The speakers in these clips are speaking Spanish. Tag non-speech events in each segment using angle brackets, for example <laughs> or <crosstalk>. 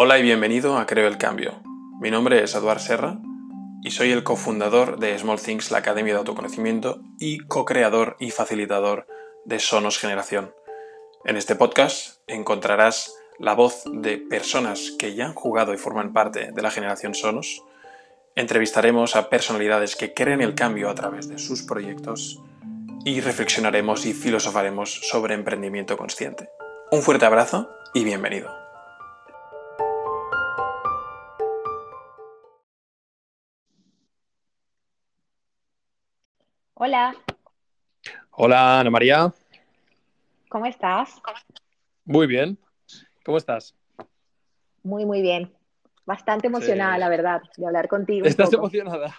Hola y bienvenido a Creo el Cambio. Mi nombre es Eduard Serra y soy el cofundador de Small Things, la Academia de Autoconocimiento, y co-creador y facilitador de Sonos Generación. En este podcast encontrarás la voz de personas que ya han jugado y forman parte de la generación Sonos. Entrevistaremos a personalidades que creen el cambio a través de sus proyectos y reflexionaremos y filosofaremos sobre emprendimiento consciente. Un fuerte abrazo y bienvenido. Hola, Hola, Ana María. ¿cómo estás? Muy bien. ¿Cómo estás? Muy, muy bien. Bastante emocionada, Sí. la verdad, de hablar contigo. ¿Estás poco. emocionada?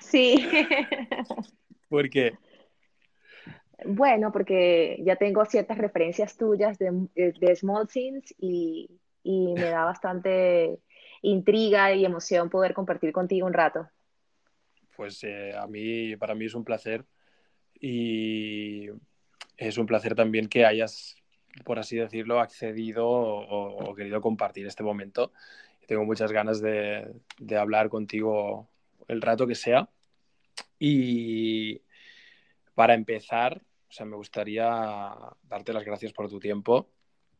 Sí. <laughs> ¿Por qué? Bueno, porque ya tengo ciertas referencias tuyas de, de Small Things y, y me da bastante intriga y emoción poder compartir contigo un rato. Pues eh, a mí, para mí es un placer y es un placer también que hayas, por así decirlo, accedido o, querido compartir este momento. Tengo muchas ganas de, de hablar contigo el rato que sea. Y para empezar, o sea, me gustaría darte las gracias por tu tiempo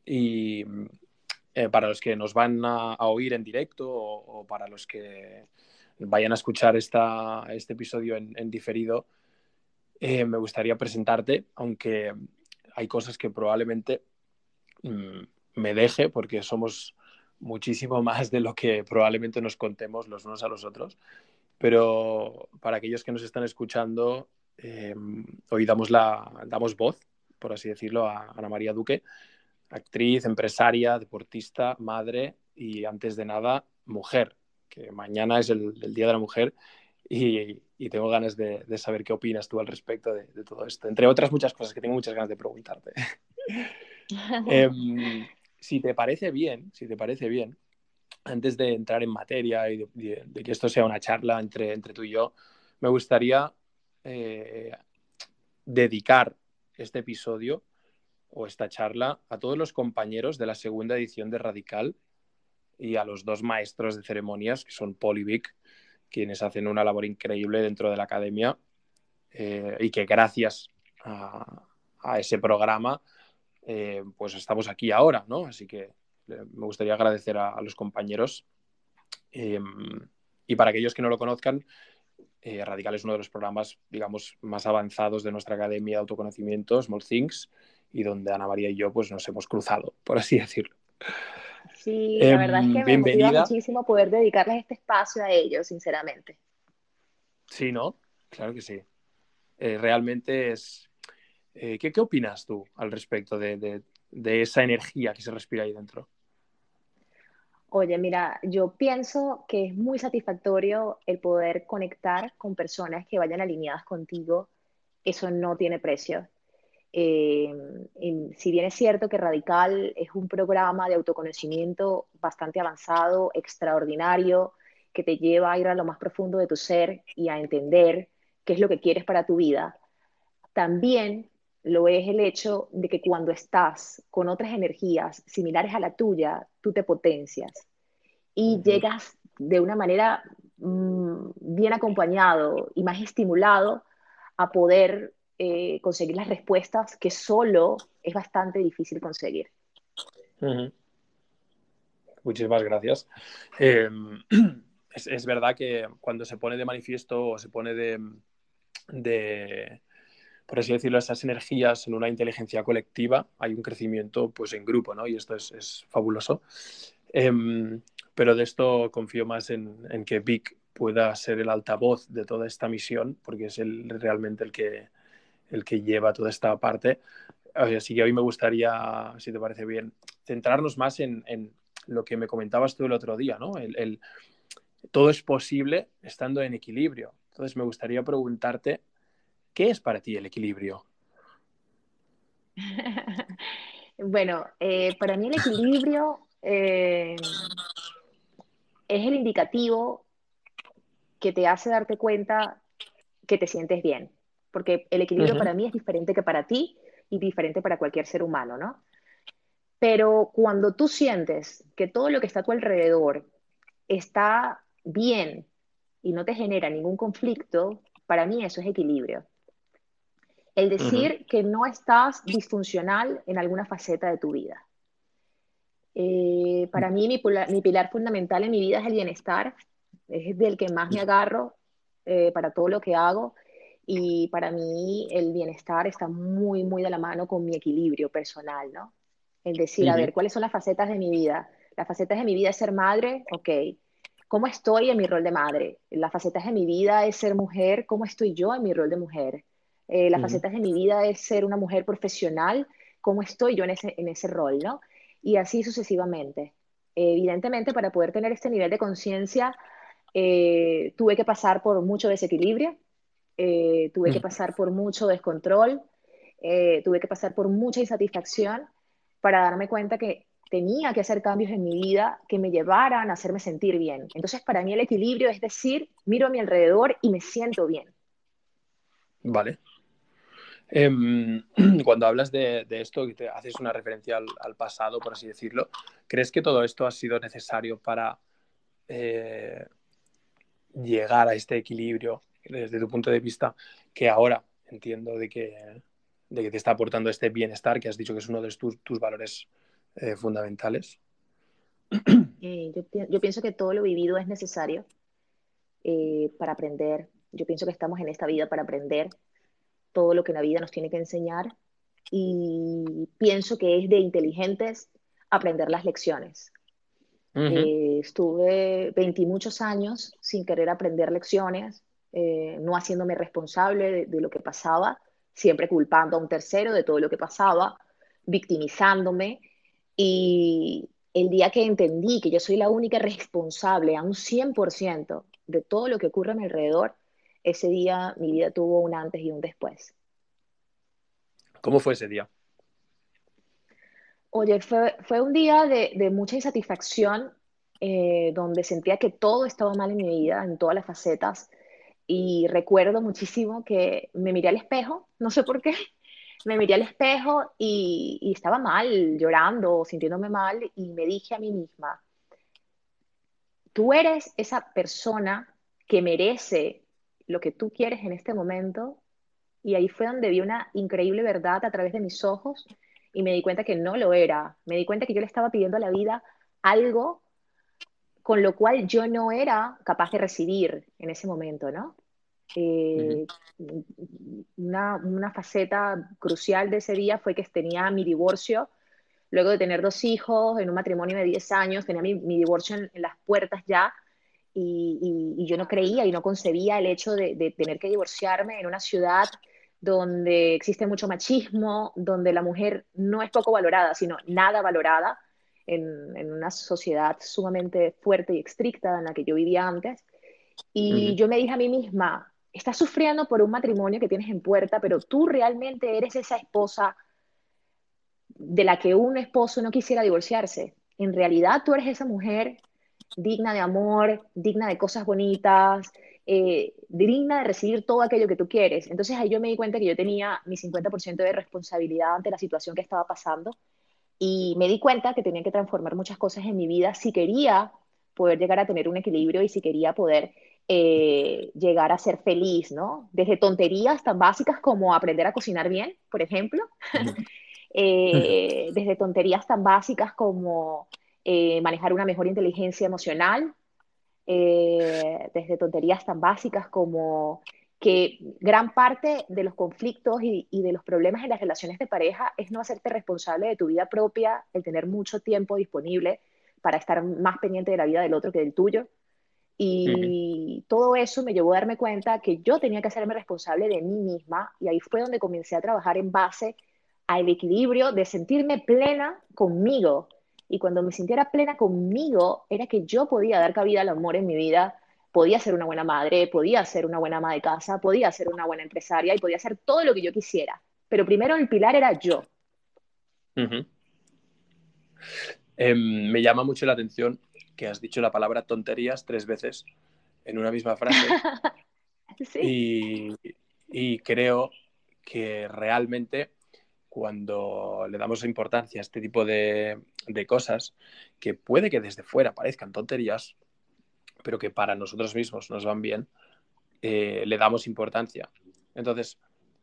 y eh, para los que nos van a, oír en directo o para los que vayan a escuchar esta, este episodio en, diferido, eh, me gustaría presentarte, aunque hay cosas que probablemente mm, me deje, porque somos muchísimo <laughs> más de lo que probablemente nos contemos los unos a los otros. Pero para aquellos que nos están escuchando, eh, hoy damos, la, damos voz, por así decirlo, a Ana María Duque, actriz, empresaria, deportista, madre y antes de nada, mujer, que mañana es el, el Día de la Mujer y, y tengo ganas de, de, saber qué opinas tú al respecto de, de, todo esto, entre otras muchas cosas que tengo muchas ganas de preguntarte. <laughs> eh, si te parece bien, si te parece bien, antes de entrar en materia y de, de, de, que esto sea una charla entre, entre tú y yo, me gustaría eh, dedicar este episodio o esta charla a todos los compañeros de la segunda edición de Radical y a los dos maestros de ceremonias, que son Paul y Vic, quienes hacen una labor increíble dentro de la academia eh, y que gracias a, a ese programa eh, pues estamos aquí ahora, ¿no? Así que me gustaría agradecer a, a los compañeros. Eh, y para aquellos que no lo conozcan, eh, Radical es uno de los programas, digamos, más avanzados de nuestra academia de autoconocimiento, Small Things, y donde Ana María y yo pues nos hemos cruzado, por así <laughs> decirlo. Sí, la verdad es que me motiva muchísimo poder dedicarles este espacio a ellos, sinceramente. Sí, ¿no? Claro que sí. Eh, realmente es... Eh, ¿qué, ¿qué, opinas tú al respecto de, de, de, esa energía que se respira ahí dentro? Oye, mira, yo pienso que es muy satisfactorio el poder conectar con personas que vayan alineadas contigo. Eso no tiene precio. Eh, si bien es cierto que Radical es un programa de autoconocimiento bastante avanzado, extraordinario, que te lleva a ir a lo más profundo de tu ser y a entender qué es lo que quieres para tu vida, también lo es el hecho de que cuando estás con otras energías similares a la tuya, tú te potencias y uh -huh. llegas de una manera mmm, bien acompañado y más estimulado a poder eh, conseguir las respuestas que solo es bastante difícil conseguir. Muchísimas gracias. Eh, <clears throat> es, es, verdad que cuando se pone de manifiesto o se pone de, de, por así decirlo, esas energías en una inteligencia colectiva, hay un crecimiento pues en grupo, ¿no? Y esto es, es fabuloso. Eh, pero de esto confío más en, en, que Vic pueda ser el altavoz de toda esta misión, porque es el, realmente el que, el que lleva toda esta parte. Así que hoy me gustaría, si te parece bien, centrarnos más en, lo que me comentabas tú el otro día, ¿no? El, el, todo es posible estando en equilibrio. Entonces me gustaría preguntarte, ¿qué es para ti el equilibrio? <laughs> bueno, eh, para mí el equilibrio eh, es el indicativo que te hace darte cuenta que te sientes bien porque el equilibrio uh -huh. para mí es diferente que para ti y diferente para cualquier ser humano, ¿no? Pero cuando tú sientes que todo lo que está a tu alrededor está bien y no te genera ningún conflicto, para mí eso es equilibrio. El decir que no estás disfuncional en alguna faceta de tu vida. Eh, para mí mi, mi, pilar fundamental en mi vida es el bienestar, es del que más me agarro eh, para todo lo que hago y para mí el bienestar está muy, muy de la mano con mi equilibrio personal, ¿no? El decir, a ver, ¿cuáles son las facetas de mi vida? Las facetas de mi vida es ser madre, ok. ¿Cómo estoy en mi rol de madre? Las facetas de mi vida es ser mujer, ¿cómo estoy yo en mi rol de mujer? Eh, las facetas de mi vida es ser una mujer profesional, ¿cómo estoy yo en ese, en ese rol, no? Y así sucesivamente. evidentemente, para poder tener este nivel de conciencia, eh, tuve que pasar por mucho desequilibrio, eh, tuve que mm. pasar por mucho descontrol, tuve que pasar por mucha insatisfacción para darme cuenta que tenía que hacer cambios en mi vida que me llevaran a hacerme sentir bien. Entonces, para mí el equilibrio es decir, miro a mi alrededor y me siento bien. Vale. Em, <clears throat> cuando hablas de, esto y te haces una referencia al, pasado, por así decirlo, ¿crees que todo esto ha sido necesario para eh, llegar a este equilibrio desde tu punto de vista que ahora entiendo de que de que te está aportando este bienestar, que has dicho que es uno de tus, tus valores eh, fundamentales? <clears throat> Eh, yo, pienso que todo lo vivido es necesario eh, para aprender. Yo pienso que estamos en esta vida para aprender todo lo que la vida nos tiene que enseñar y pienso que es de inteligentes aprender las lecciones. estuve 20 y muchos años sin querer aprender lecciones, no haciéndome responsable de, lo que pasaba siempre culpando a un tercero de todo lo que pasaba, victimizándome. Y el día que entendí que yo soy la única responsable a un 100% de todo lo que ocurre a mi alrededor, ese día mi vida tuvo un antes y un después. ¿Cómo fue ese día? Oye, fue, fue un día de, de mucha insatisfacción, eh, donde sentía que todo estaba mal en mi vida, en todas las facetas, y recuerdo muchísimo que me miré al espejo, no sé por qué, <laughs> me miré al espejo y, estaba mal, llorando, sintiéndome mal, y me dije a mí misma, tú eres esa persona que merece lo que tú quieres en este momento, y ahí fue donde vi una increíble verdad a través de mis ojos y me di cuenta que no lo era, me di cuenta que yo le estaba pidiendo a la vida algo con lo cual yo no era capaz de recibir en ese momento, ¿no? Eh, una, una, faceta crucial de ese día fue que tenía mi divorcio, luego de tener dos hijos, en un matrimonio de 10 años, tenía mi, mi divorcio en, las puertas ya, y, y, yo no creía y no concebía el hecho de, de tener que divorciarme en una ciudad donde existe mucho machismo, donde la mujer no es poco valorada, sino nada valorada, en, en, una sociedad sumamente fuerte y estricta en la que yo vivía antes. Y yo me dije a mí misma, estás sufriendo por un matrimonio que tienes en puerta, pero tú realmente eres esa esposa de la que un esposo no quisiera divorciarse. En realidad tú eres esa mujer digna de amor, digna de cosas bonitas, eh, digna de recibir todo aquello que tú quieres. Entonces ahí yo me di cuenta que yo tenía mi 50% de responsabilidad ante la situación que estaba pasando y me di cuenta que tenía que transformar muchas cosas en mi vida si quería poder llegar a tener un equilibrio y si quería poder eh, llegar a ser feliz, ¿no? Desde tonterías tan básicas como aprender a cocinar bien, por ejemplo, <laughs> eh, desde tonterías tan básicas como eh, manejar una mejor inteligencia emocional, desde tonterías tan básicas como que gran parte de los conflictos y, y, de los problemas en las relaciones de pareja es no hacerte responsable de tu vida propia, el tener mucho tiempo disponible para estar más pendiente de la vida del otro que del tuyo. Y todo eso me llevó a darme cuenta que yo tenía que hacerme responsable de mí misma y ahí fue donde comencé a trabajar en base al equilibrio de sentirme plena conmigo. Y cuando me sintiera plena conmigo, era que yo podía dar cabida al amor en mi vida, podía ser una buena madre, podía ser una buena ama de casa, podía ser una buena empresaria y podía hacer todo lo que yo quisiera. Pero primero el pilar era yo. Em, me llama mucho la atención que has dicho la palabra tonterías tres veces en una misma frase. <laughs> y, creo que realmente cuando le damos importancia a este tipo de, cosas, que puede que desde fuera parezcan tonterías, pero que para nosotros mismos nos van bien, eh, le damos importancia. Entonces,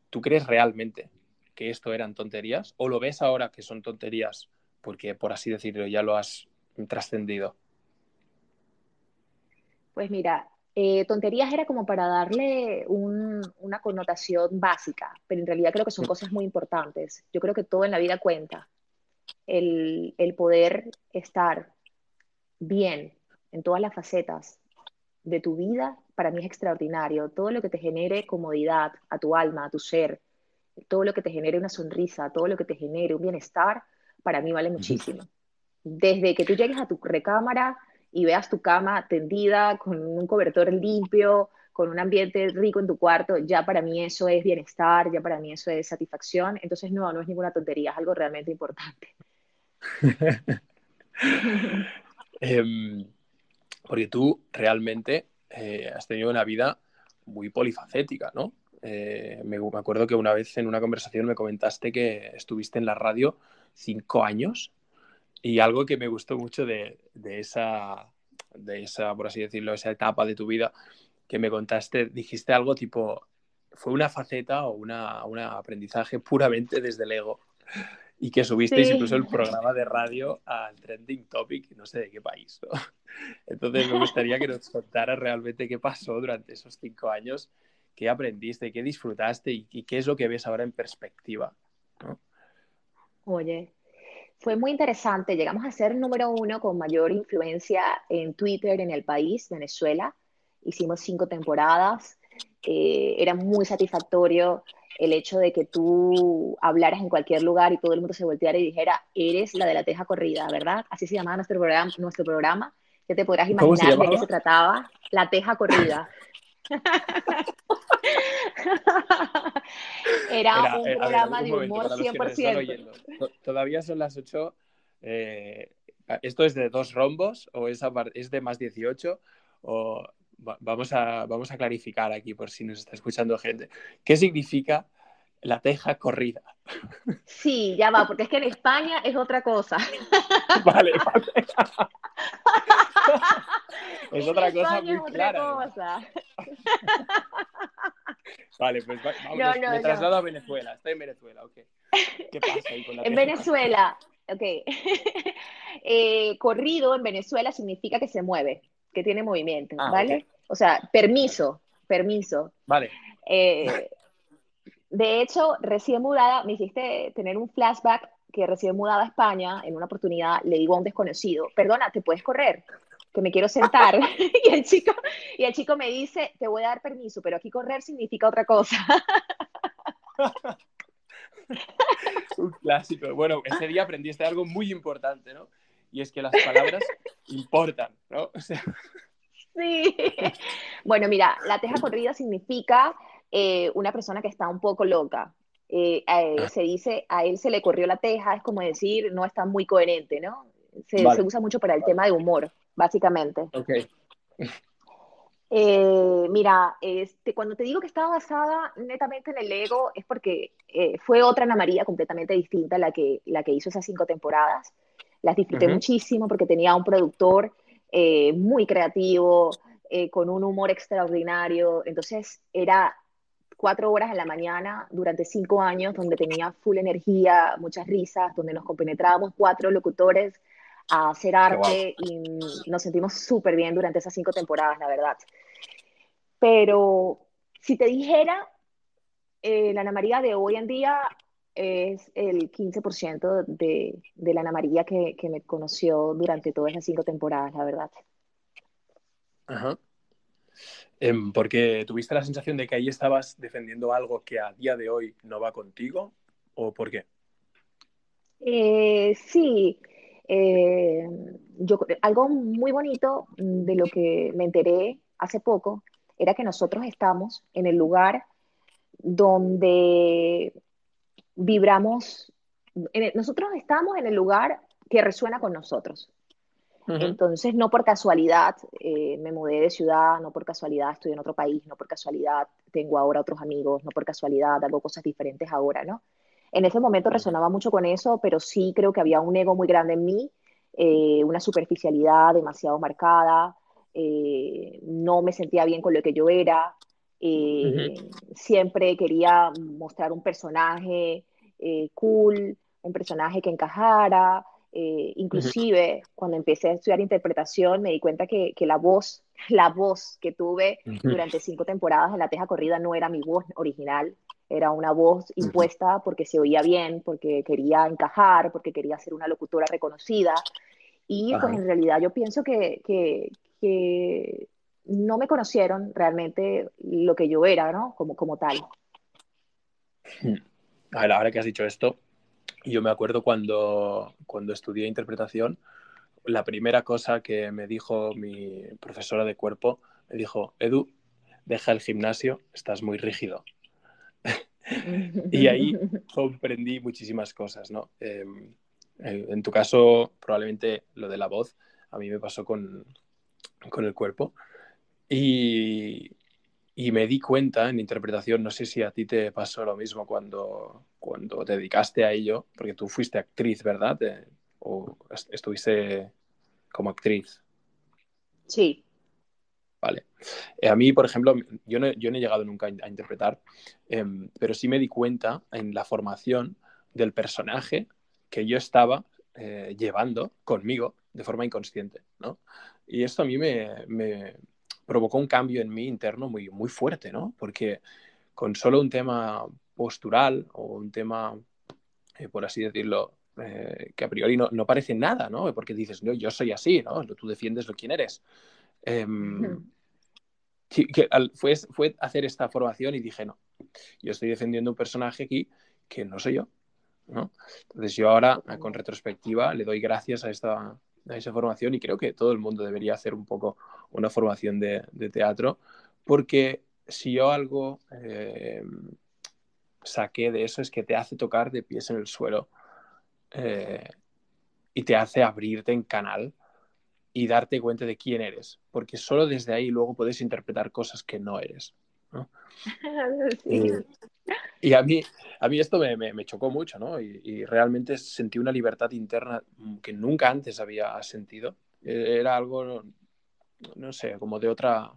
¿tú crees realmente que esto eran tonterías o lo ves ahora que son tonterías porque, por así decirlo, ya lo has trascendido? Pues mira, eh, tonterías era como para darle una connotación básica, pero en realidad creo que son cosas muy importantes. Yo creo que todo en la vida cuenta. El, el poder estar bien en todas las facetas de tu vida, para mí es extraordinario. Todo lo que te genere comodidad a tu alma, a tu ser, todo lo que te genere una sonrisa, todo lo que te genere un bienestar, para mí vale muchísimo. Desde que tú llegues a tu recámara y veas tu cama tendida con un cobertor limpio, con un ambiente rico en tu cuarto, ya para mí eso es bienestar, ya para mí eso es satisfacción. Entonces, no, no es ninguna tontería, es algo realmente importante. <laughs> Em, porque tú realmente eh, has tenido una vida muy polifacética, ¿no? Eh, me, me, acuerdo que una vez en una conversación me comentaste que estuviste en la radio cinco años y algo que me gustó mucho de, esa, de esa, por así decirlo, esa etapa de tu vida que me contaste, dijiste algo tipo, fue una faceta o una, un aprendizaje puramente desde el ego y que subisteis incluso el programa de radio al trending topic, no sé de qué país. <laughs> Entonces me gustaría que nos contaras realmente qué pasó durante esos cinco años, qué aprendiste, qué disfrutaste y, qué es lo que ves ahora en perspectiva. Oye, fue muy interesante. Llegamos a ser número uno con mayor influencia en Twitter en el país, Venezuela. Hicimos cinco temporadas. Eh, era muy satisfactorio el hecho de que tú hablaras en cualquier lugar y todo el mundo se volteara y dijera, eres la de la teja corrida, ¿verdad? Así se llamaba nuestro programa. Nuestro programa. ¿Qué te podrás imaginar de qué se trataba? La teja corrida. <laughs> Era, un programa de humor 100%. Todavía son las 8. Eh, ¿Esto es de dos rombos o es, es de más 18? O vamos, a, vamos a clarificar aquí por si nos está escuchando gente. ¿Qué significa la teja corrida? Sí, ya va, porque es que en España es otra cosa. <laughs> Vale, vale. es otra cosa muy clara. Vale, pues vamos, me traslado a Venezuela. Estoy en Venezuela, ok. ¿Qué pasa ahí con la <laughs> En Venezuela, ok. <laughs> Eh, corrido en Venezuela significa que se mueve, que tiene movimiento, ah, ¿vale? O sea, permiso, permiso. Vale. Eh, de hecho, recién mudada, me hiciste tener un flashback que recién mudada a España, en una oportunidad le digo a un desconocido, perdona, ¿te puedes correr? que me quiero sentar. <laughs> <laughs> y, el chico, y el chico me dice, te voy a dar permiso, pero aquí correr significa otra cosa. <laughs> Un clásico. Bueno, ese día aprendiste algo muy importante, ¿no? Y es que las palabras <laughs> importan, ¿no? Sí. Bueno, mira, la teja corrida significa eh, una persona que está un poco loca. Eh, ah. Se dice, a él se le corrió la teja, es como decir, no está muy coherente, ¿no? Se, se usa mucho para el tema de humor básicamente. Ok. Eh, mira, este, cuando te digo que estaba basada netamente en el ego, es porque eh, fue otra Ana María completamente distinta la que, la que hizo esas cinco temporadas. Las disfruté muchísimo porque tenía un productor eh, muy creativo, con un humor extraordinario. Entonces, era cuatro horas en la mañana durante cinco años donde tenía full energía, muchas risas, donde nos compenetrábamos cuatro locutores a hacer arte y nos sentimos súper bien durante esas cinco temporadas, la verdad. Pero si te dijera, eh, la Ana María de hoy en día es el 15% de, de, la Ana María que, que, me conoció durante todas esas cinco temporadas, la verdad. Ajá. Em, porque tuviste la sensación de que ahí estabas defendiendo algo que a día de hoy no va contigo, ¿o por qué? Eh, sí, eh, yo, algo muy bonito de lo que me enteré hace poco era que nosotros estamos en el lugar donde vibramos, nosotros estamos en el lugar que resuena con nosotros. Entonces, no por casualidad eh, me mudé de ciudad, no por casualidad estoy en otro país, no por casualidad tengo ahora otros amigos, no por casualidad hago cosas diferentes ahora, ¿no? En ese momento resonaba mucho con eso, pero sí creo que había un ego muy grande en mí, eh, una superficialidad demasiado marcada, eh, no me sentía bien con lo que yo era, eh, siempre quería mostrar un personaje cool, un personaje que encajara, inclusive cuando empecé a estudiar interpretación me di cuenta que, que la voz, <laughs> la voz que tuve durante cinco temporadas en La Teja Corrida no era mi voz original, era una voz impuesta porque se oía bien, porque quería encajar, porque quería ser una locutora reconocida. Y pues en realidad yo pienso que, que, que, no me conocieron realmente lo que yo era, ¿no? Como, como tal. Hmm. A ver, ahora que has dicho esto, yo me acuerdo cuando, cuando estudié interpretación, la primera cosa que me dijo mi profesora de cuerpo, me dijo, Edu, deja el gimnasio, estás muy rígido. <laughs> y ahí comprendí muchísimas cosas, ¿no? Em, en tu caso, probablemente lo de la voz, a mí me pasó con, con el cuerpo. Y, y, me di cuenta en interpretación, no sé si a ti te pasó lo mismo cuando, cuando te dedicaste a ello, porque tú fuiste actriz, ¿verdad? ¿O estuviste como actriz? Sí, Vale. Eh, a mí, por ejemplo, yo no, yo no he llegado nunca a, interpretar, em, pero sí me di cuenta en la formación del personaje que yo estaba eh, llevando conmigo de forma inconsciente, ¿no? Y esto a mí me, provocó un cambio en mí interno muy, muy fuerte, ¿no? Porque con solo un tema postural o un tema, eh, por así decirlo, que a priori no, no, parece nada, ¿no? Porque dices, no, yo soy así, ¿no? Tú defiendes lo quién eres. Em, que, fue, fue hacer esta formación y dije, no, yo estoy defendiendo un personaje aquí que no soy yo. ¿no? Entonces yo ahora, con retrospectiva, le doy gracias a, esta, a esa formación y creo que todo el mundo debería hacer un poco una formación de, teatro, porque si yo algo em, saqué de eso es que te hace tocar de pies en el suelo eh, y te hace abrirte en canal y darte cuenta de quién eres, porque solo desde ahí luego puedes interpretar cosas que no eres. <laughs> y, a, mí, a mí esto me, me, chocó mucho, ¿no? Y, realmente sentí una libertad interna que nunca antes había sentido. E, era algo, no sé, como de otra,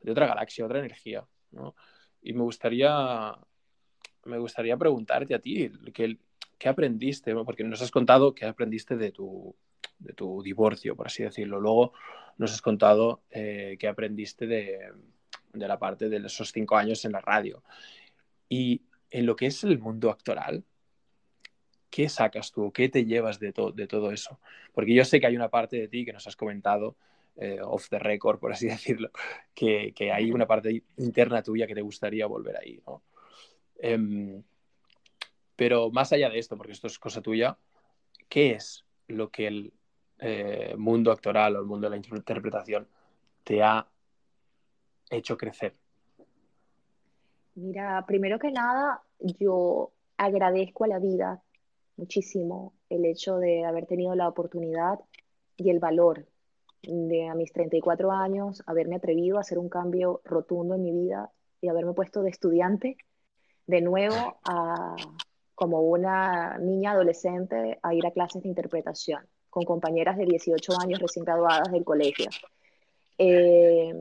de otra galaxia, otra energía, ¿no? Y me gustaría, me gustaría preguntarte a ti, ¿qué, qué aprendiste? Porque nos has contado qué aprendiste de tu, de tu divorcio, por así decirlo. Luego nos has contado eh, que aprendiste de, la parte de esos cinco años en la radio. Y en lo que es el mundo actoral, ¿qué sacas tú? ¿Qué te llevas de, de todo eso? Porque yo sé que hay una parte de ti que nos has comentado, eh, off the record, por así <laughs> decirlo, que, hay una parte interna tuya que te gustaría volver ahí, ¿no? Em, pero más allá de esto, porque esto es cosa tuya, ¿qué es lo que el eh, mundo actoral o el mundo de la interpretación te ha hecho crecer? Mira, primero que nada, yo agradezco a la vida muchísimo el hecho de haber tenido la oportunidad y el valor de a mis 34 años haberme atrevido a hacer un cambio rotundo en mi vida y haberme puesto de estudiante de nuevo a, como una niña adolescente a ir a clases de interpretación con compañeras de 18 años recién graduadas del colegio. Eh,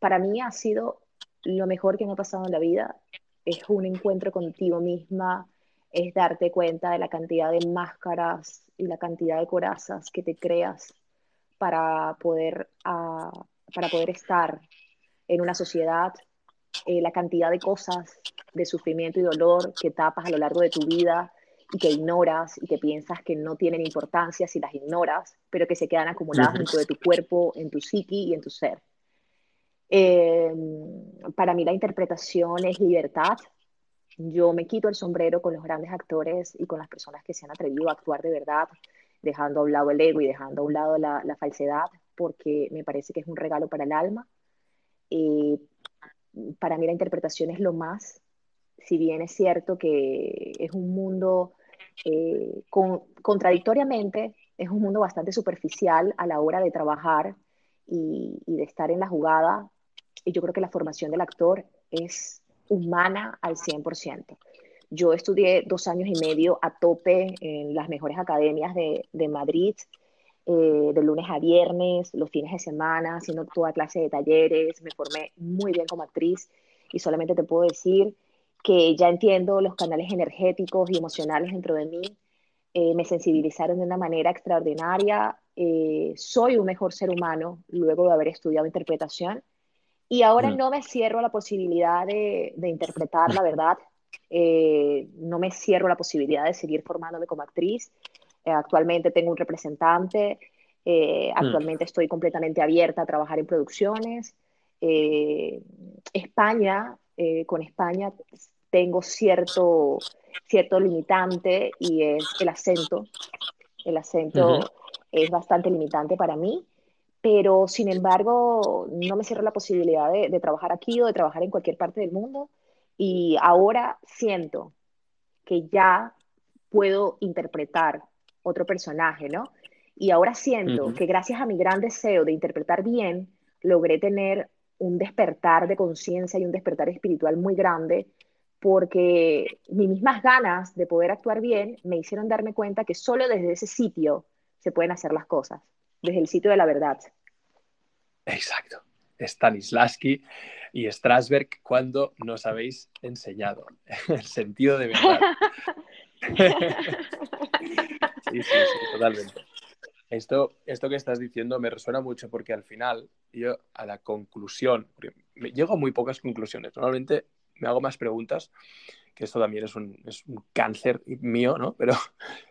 para mí ha sido lo mejor que me ha pasado en la vida. Es un encuentro contigo misma, es darte cuenta de la cantidad de máscaras y la cantidad de corazas que te creas para poder, ah, para poder estar en una sociedad, eh, la cantidad de cosas de sufrimiento y dolor que tapas a lo largo de tu vida, y que ignoras y que piensas que no tienen importancia si las ignoras, pero que se quedan acumuladas dentro de tu cuerpo, en tu psiqui y en tu ser. Eh, para mí la interpretación es libertad. Yo me quito el sombrero con los grandes actores y con las personas que se han atrevido a actuar de verdad, dejando a un lado el ego y dejando a un lado la, la falsedad, porque me parece que es un regalo para el alma. Eh, para mí la interpretación es lo más, si bien es cierto que es un mundo eh, contradictoriamente, es un mundo bastante superficial a la hora de trabajar y, de estar en la jugada. Y yo creo que la formación del actor es humana al 100%. Yo estudié dos años y medio a tope en las mejores academias de, de Madrid, eh, de lunes a viernes, los fines de semana, haciendo toda clase de talleres, me formé muy bien como actriz y solamente te puedo decir que ya entiendo los canales energéticos y emocionales dentro de mí, eh, me sensibilizaron de una manera extraordinaria, eh, soy un mejor ser humano luego de haber estudiado interpretación y ahora mm. no me cierro a la posibilidad de, de interpretar la verdad, eh, no me cierro a la posibilidad de seguir formándome como actriz. actualmente tengo un representante, mm. actualmente estoy completamente abierta a trabajar en producciones. España, con España tengo cierto, cierto limitante y es el acento. El acento es bastante limitante para mí, pero sin embargo no me cierro la posibilidad de, trabajar aquí o de trabajar en cualquier parte del mundo. Y ahora siento que ya puedo interpretar otro personaje, ¿no? Y ahora siento que gracias a mi gran deseo de interpretar bien, logré tener un despertar de conciencia y un despertar espiritual muy grande porque mis mismas ganas de poder actuar bien me hicieron darme cuenta que solo desde ese sitio se pueden hacer las cosas, desde el sitio de la verdad. Exacto. Stanislavski y Strasberg cuando nos habéis enseñado el sentido de verdad. <laughs> sí, sí, sí, totalmente. Esto, esto que estás diciendo me resuena mucho porque al final yo a la conclusión, llego a muy pocas conclusiones. Normalmente me hago más preguntas, que esto también es un, es un cáncer mío, ¿no? Pero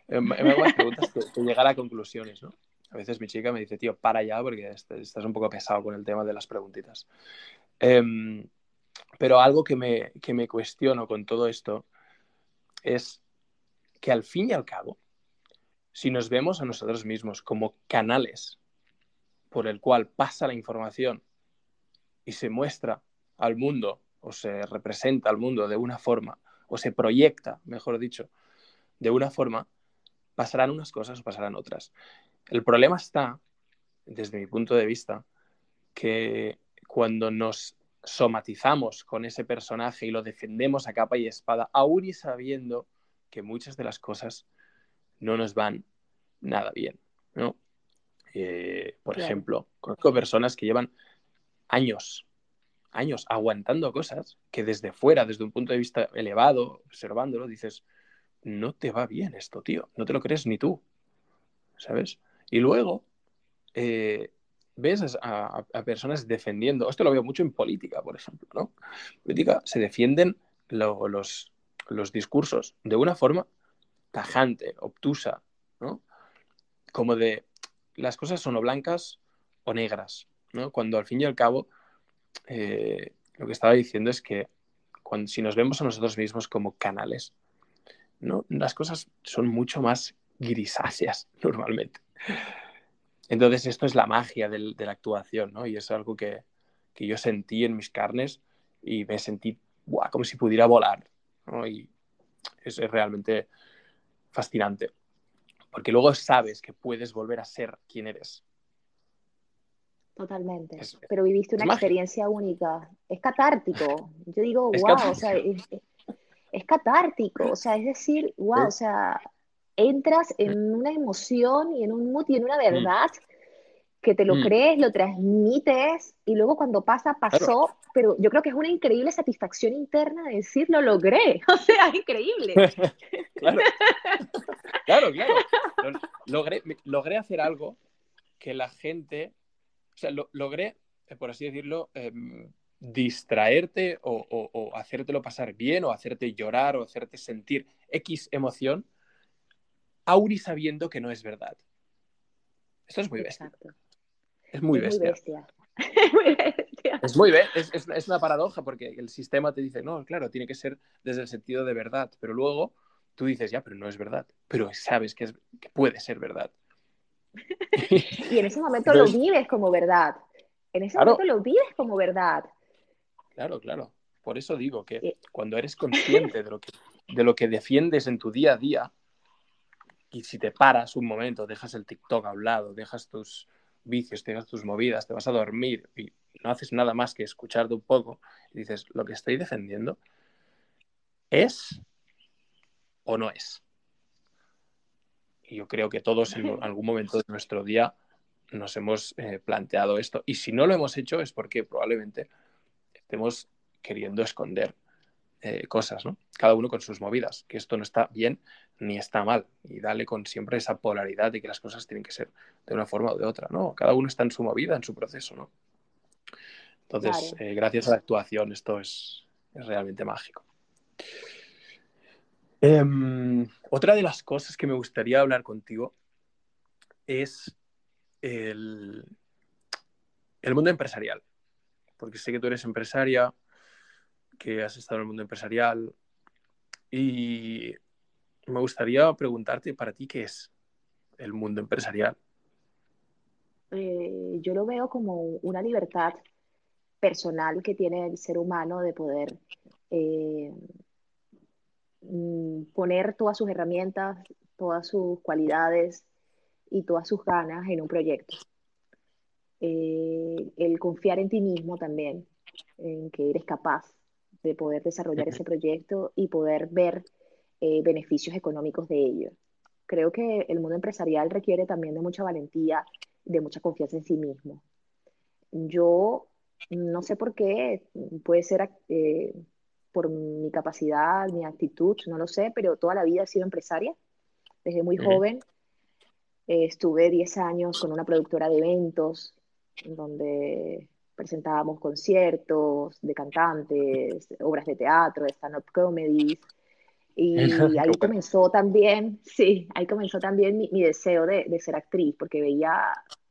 eh, me hago más preguntas que, llegar a conclusiones, ¿no? A veces mi chica me dice, tío, para ya porque estás un poco pesado con el tema de las preguntitas. Em, pero algo que me, que me cuestiono con todo esto es que al fin y al cabo, si nos vemos a nosotros mismos como canales por el cual pasa la información y se muestra al mundo o se representa al mundo de una forma, o se proyecta, mejor dicho, de una forma, pasarán unas cosas o pasarán otras. El problema está, desde mi punto de vista, que cuando nos somatizamos con ese personaje y lo defendemos a capa y espada, aún y sabiendo que muchas de las cosas no nos van nada bien, ¿no? Eh, por ejemplo, conozco personas que llevan años años aguantando cosas que desde fuera, desde un punto de vista elevado, observándolo, dices, no te va bien esto, tío, no te lo crees ni tú, ¿sabes? Y luego eh, ves a, personas defendiendo, esto lo veo mucho en política, por ejemplo, ¿no? En política se defienden los, los discursos de una forma tajante, obtusa, ¿no? Como de las cosas son o blancas o negras, ¿no? Cuando al fin y al cabo eh, lo que estaba diciendo es que cuando, si nos vemos a nosotros mismos como canales, ¿no? las cosas son mucho más grisáceas <laughs> normalmente. Entonces, esto es la magia de la actuación, ¿no? Y es algo que, que, yo sentí en mis carnes y me sentí como si pudiera volar, ¿no? Y eso es realmente fascinante. Porque luego sabes que puedes volver a ser quien eres. Totalmente. Pero viviste una experiencia única. Es catártico. Yo digo, wow, o sea, es, catártico. O sea, es decir, wow, o sea, entras en una emoción y en un mood y en una mm. verdad que te lo mm. crees, lo transmites y luego cuando pasa, pasó, pero yo creo que es una increíble satisfacción interna de decir, lo logré, <laughs> o sea, increíble. <laughs> claro, claro, claro. Logré, logré hacer algo que la gente o sea, logré, eh, por así decirlo, em, distraerte o, hacértelo pasar bien o hacerte llorar o hacerte sentir X emoción, y sabiendo que no es verdad. Esto es muy bestia. Es <laughs> muy bestia. Es muy bestia. Es muy es, es, una paradoja porque el sistema te dice, no, claro, tiene que ser desde el sentido de verdad, pero luego tú dices, ya, pero no es verdad, pero sabes que, es, que puede ser verdad <laughs> y en ese momento lo vives como verdad. En ese momento lo vives como verdad. Claro, claro. Por eso digo que cuando eres consciente de lo que, de lo que defiendes en tu día a día, y si te paras un momento, dejas el TikTok a un lado, dejas tus vicios, dejas tus movidas, te vas a dormir y no haces nada más que escucharte un poco, y dices, lo que estoy defendiendo es o no es. Y yo creo que todos en <laughs> algún momento de nuestro día nos hemos eh, planteado esto. Y si no lo hemos hecho es porque probablemente estemos queriendo esconder eh, cosas, ¿no? Cada uno con sus movidas, que esto no está bien ni está mal. Y dale con siempre esa polaridad de que las cosas tienen que ser de una forma o de otra, ¿no? Cada uno está en su movida, en su proceso, ¿no? Entonces, eh, gracias a la actuación, esto es, realmente mágico. Em, otra de las cosas que me gustaría hablar contigo es el, el mundo empresarial. Porque sé que tú eres empresaria, que has estado en el mundo empresarial y me gustaría preguntarte para ti qué es el mundo empresarial. Eh, yo lo veo como una libertad personal que tiene el ser humano de poder eh, mm, poner todas sus herramientas, todas sus cualidades y todas sus ganas en un proyecto. Eh, el confiar en ti mismo también, en que eres capaz de poder desarrollar ese proyecto y poder ver eh, beneficios económicos de ello. Creo que el mundo empresarial requiere también de mucha valentía, de mucha confianza en sí mismo. Yo no sé por qué, puede ser eh, por mi capacidad, mi actitud, no lo sé, pero toda la vida he sido empresaria. Desde muy joven eh, estuve 10 años con una productora de eventos, donde presentábamos conciertos de cantantes, obras de teatro, stand-up comedies. Y <laughs> ahí comenzó también, sí, ahí comenzó también mi, deseo de, de, ser actriz, porque veía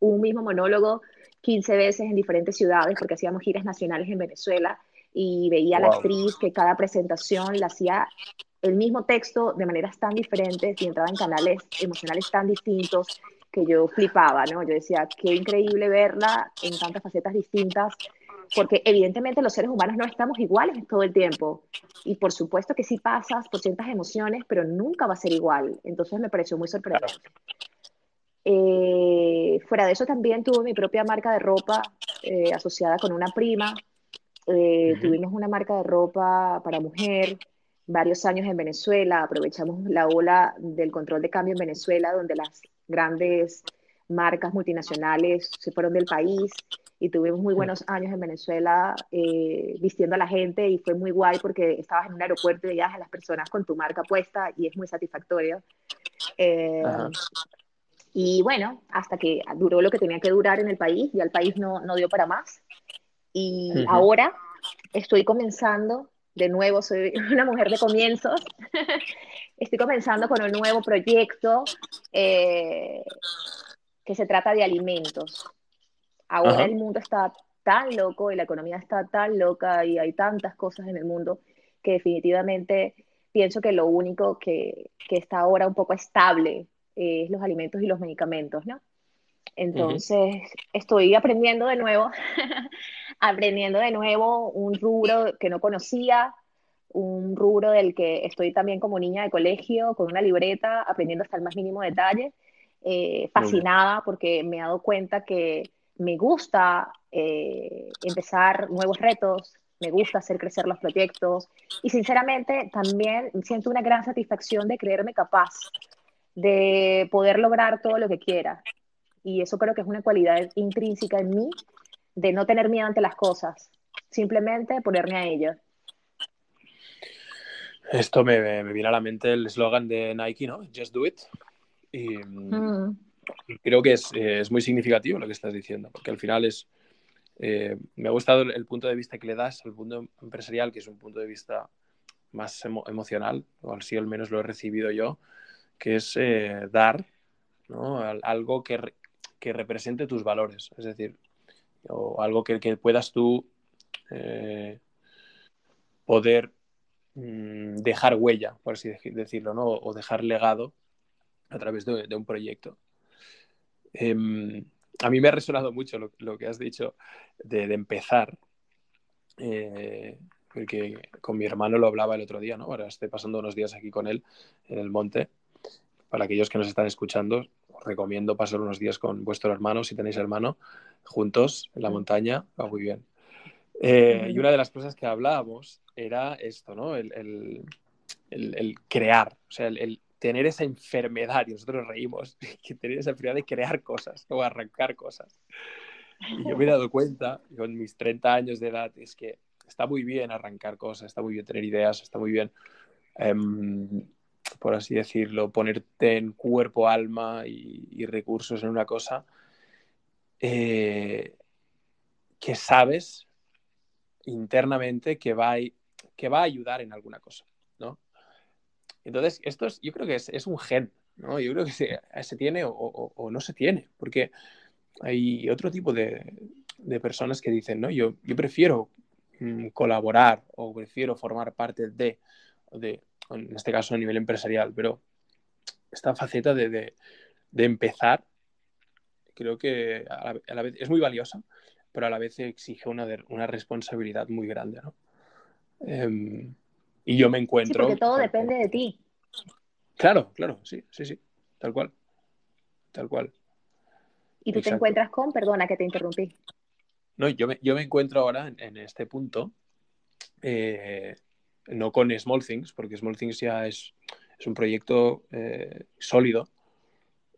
un mismo monólogo 15 veces en diferentes ciudades, porque hacíamos giras nacionales en Venezuela, y veía a la actriz que cada presentación la hacía el mismo texto de maneras tan diferentes y entraba en canales emocionales tan distintos que yo flipaba, ¿no? Yo decía, qué increíble verla en tantas facetas distintas, porque evidentemente los seres humanos no estamos iguales todo el tiempo. Y por supuesto que sí pasas por ciertas emociones, pero nunca va a ser igual. Entonces me pareció muy sorprendente. Eh, fuera de eso también tuve mi propia marca de ropa eh, asociada con una prima. Eh, tuvimos una marca de ropa para mujer varios años en Venezuela. Aprovechamos la ola del control de cambio en Venezuela, donde las grandes marcas multinacionales se fueron del país y tuvimos muy buenos años en Venezuela vistiendo a la gente y fue muy guay porque estabas en un aeropuerto y veías a las personas con tu marca puesta y es muy satisfactorio. Y bueno, hasta que duró lo que tenía que durar en el país, ya el país no, no dio para más. Y ahora estoy comenzando, de nuevo, soy una mujer de comienzos, <laughs> estoy comenzando con un nuevo proyecto eh, que se trata de alimentos. Ahora el mundo está tan loco y la economía está tan loca y hay tantas cosas en el mundo que definitivamente pienso que lo único que, que está ahora un poco estable es los alimentos y los medicamentos, ¿no? Entonces, estoy aprendiendo de nuevo, <laughs> aprendiendo de nuevo un rubro que no conocía, un rubro del que estoy también como niña de colegio, con una libreta, aprendiendo hasta el más mínimo detalle, eh, fascinada porque me he dado cuenta que me gusta eh, empezar nuevos retos, me gusta hacer crecer los proyectos y sinceramente también siento una gran satisfacción de creerme capaz de poder lograr todo lo que quiera. Y eso creo que es una cualidad intrínseca en mí, de no tener miedo ante las cosas, simplemente ponerme a ello. Esto me, me viene a la mente el eslogan de Nike, ¿no? Just do it. Y, mm. creo que es, es, muy significativo lo que estás diciendo, porque al final es... Eh, me ha gustado el, punto de vista que le das al mundo empresarial, que es un punto de vista más emocional, o así al menos lo he recibido yo, que es eh, dar algo que, represente tus valores, es decir, o algo que, puedas tú eh, poder mm, dejar huella, por así decirlo, ¿no? o dejar legado a través de, un proyecto. Em, a mí me ha resonado mucho lo, que has dicho de, empezar, eh, porque con mi hermano lo hablaba el otro día, ¿no? Ahora estoy pasando unos días aquí con él en el monte para aquellos que nos están escuchando, os recomiendo pasar unos días con vuestro hermano, si tenéis hermano, juntos en la montaña, va muy bien. Eh, y una de las cosas que hablábamos era esto, ¿no? El, el, crear, o sea, el, tener esa enfermedad, y nosotros reímos, <laughs> que tener esa enfermedad de crear cosas o arrancar cosas. Y yo me he dado <laughs> cuenta, con mis 30 años de edad, es que está muy bien arrancar cosas, está muy bien tener ideas, está muy bien, em, por así decirlo, ponerte en cuerpo, alma y, recursos en una cosa eh, que sabes internamente que va, a, que va a ayudar en alguna cosa, ¿no? Entonces, esto es, yo creo que es, un gen, ¿no? Yo creo que se, tiene o, no se tiene, porque hay otro tipo de, personas que dicen, no, yo, yo prefiero mm, colaborar o prefiero formar parte de, de, en este caso a nivel empresarial, pero esta faceta de, empezar creo que a la, vez es muy valiosa, pero a la vez exige una, una responsabilidad muy grande, ¿no? Em, y yo me encuentro... Sí, porque todo depende de ti. Claro, claro, sí, sí, sí, tal cual, tal cual. ¿Y tú te encuentras con, perdona que te interrumpí? No, yo me, yo me encuentro ahora en, este punto, eh, no con Small Things, porque Small Things ya es, es un proyecto eh, sólido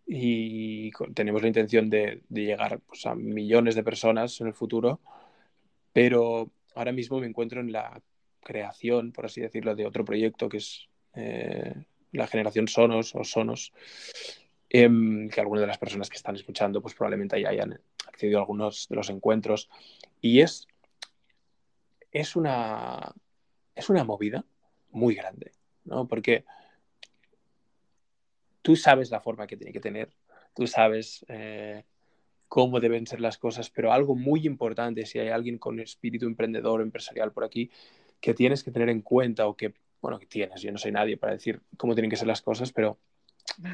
y tenemos la intención de, de llegar pues, a millones de personas en el futuro, pero ahora mismo me encuentro en la creación, por así decirlo, de otro proyecto que es eh, la generación Sonos o Sonos, em, que algunas de las personas que están escuchando pues probablemente ya hayan accedido a algunos de los encuentros. Y es, es, una, es una movida muy grande, ¿no? Porque tú sabes la forma que tiene que tener, tú sabes eh, cómo deben ser las cosas, pero algo muy importante, si hay alguien con espíritu emprendedor, empresarial por aquí, que tienes que tener en cuenta o que, bueno, que tienes, yo no soy nadie para decir cómo tienen que ser las cosas, pero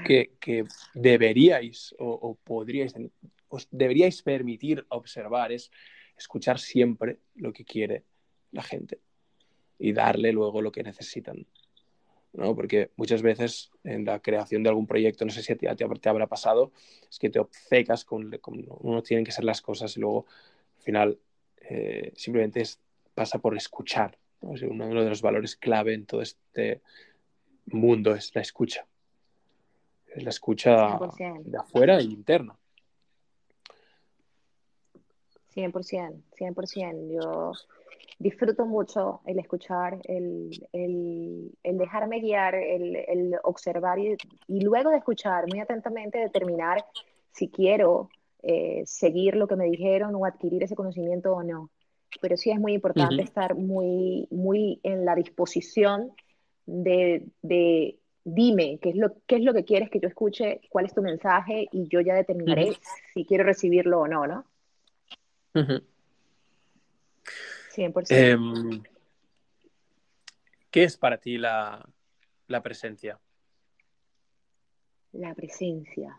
que, deberíais o, podríais, os deberíais permitir observar es escuchar siempre lo que quiere la gente y darle luego lo que necesitan. ¿no? Porque muchas veces en la creación de algún proyecto, no sé si a ti, te habrá pasado, es que te obcecas con cómo tienen que ser las cosas y luego al final eh, simplemente pasa por escuchar uno de los valores clave en todo este mundo es la escucha. Es la escucha de afuera e interna. 100%, 100%. Yo disfruto mucho el escuchar, el, dejarme guiar, el, observar y, luego de escuchar muy atentamente determinar si quiero eh, seguir lo que me dijeron o adquirir ese conocimiento o no. Pero sí es muy importante estar muy, muy en la disposición de, dime qué es, lo, qué es lo que quieres que yo escuche, cuál es tu mensaje y yo ya determinaré si quiero recibirlo o no, ¿no? 100%. Em, ¿Qué es para ti la, la presencia? La presencia.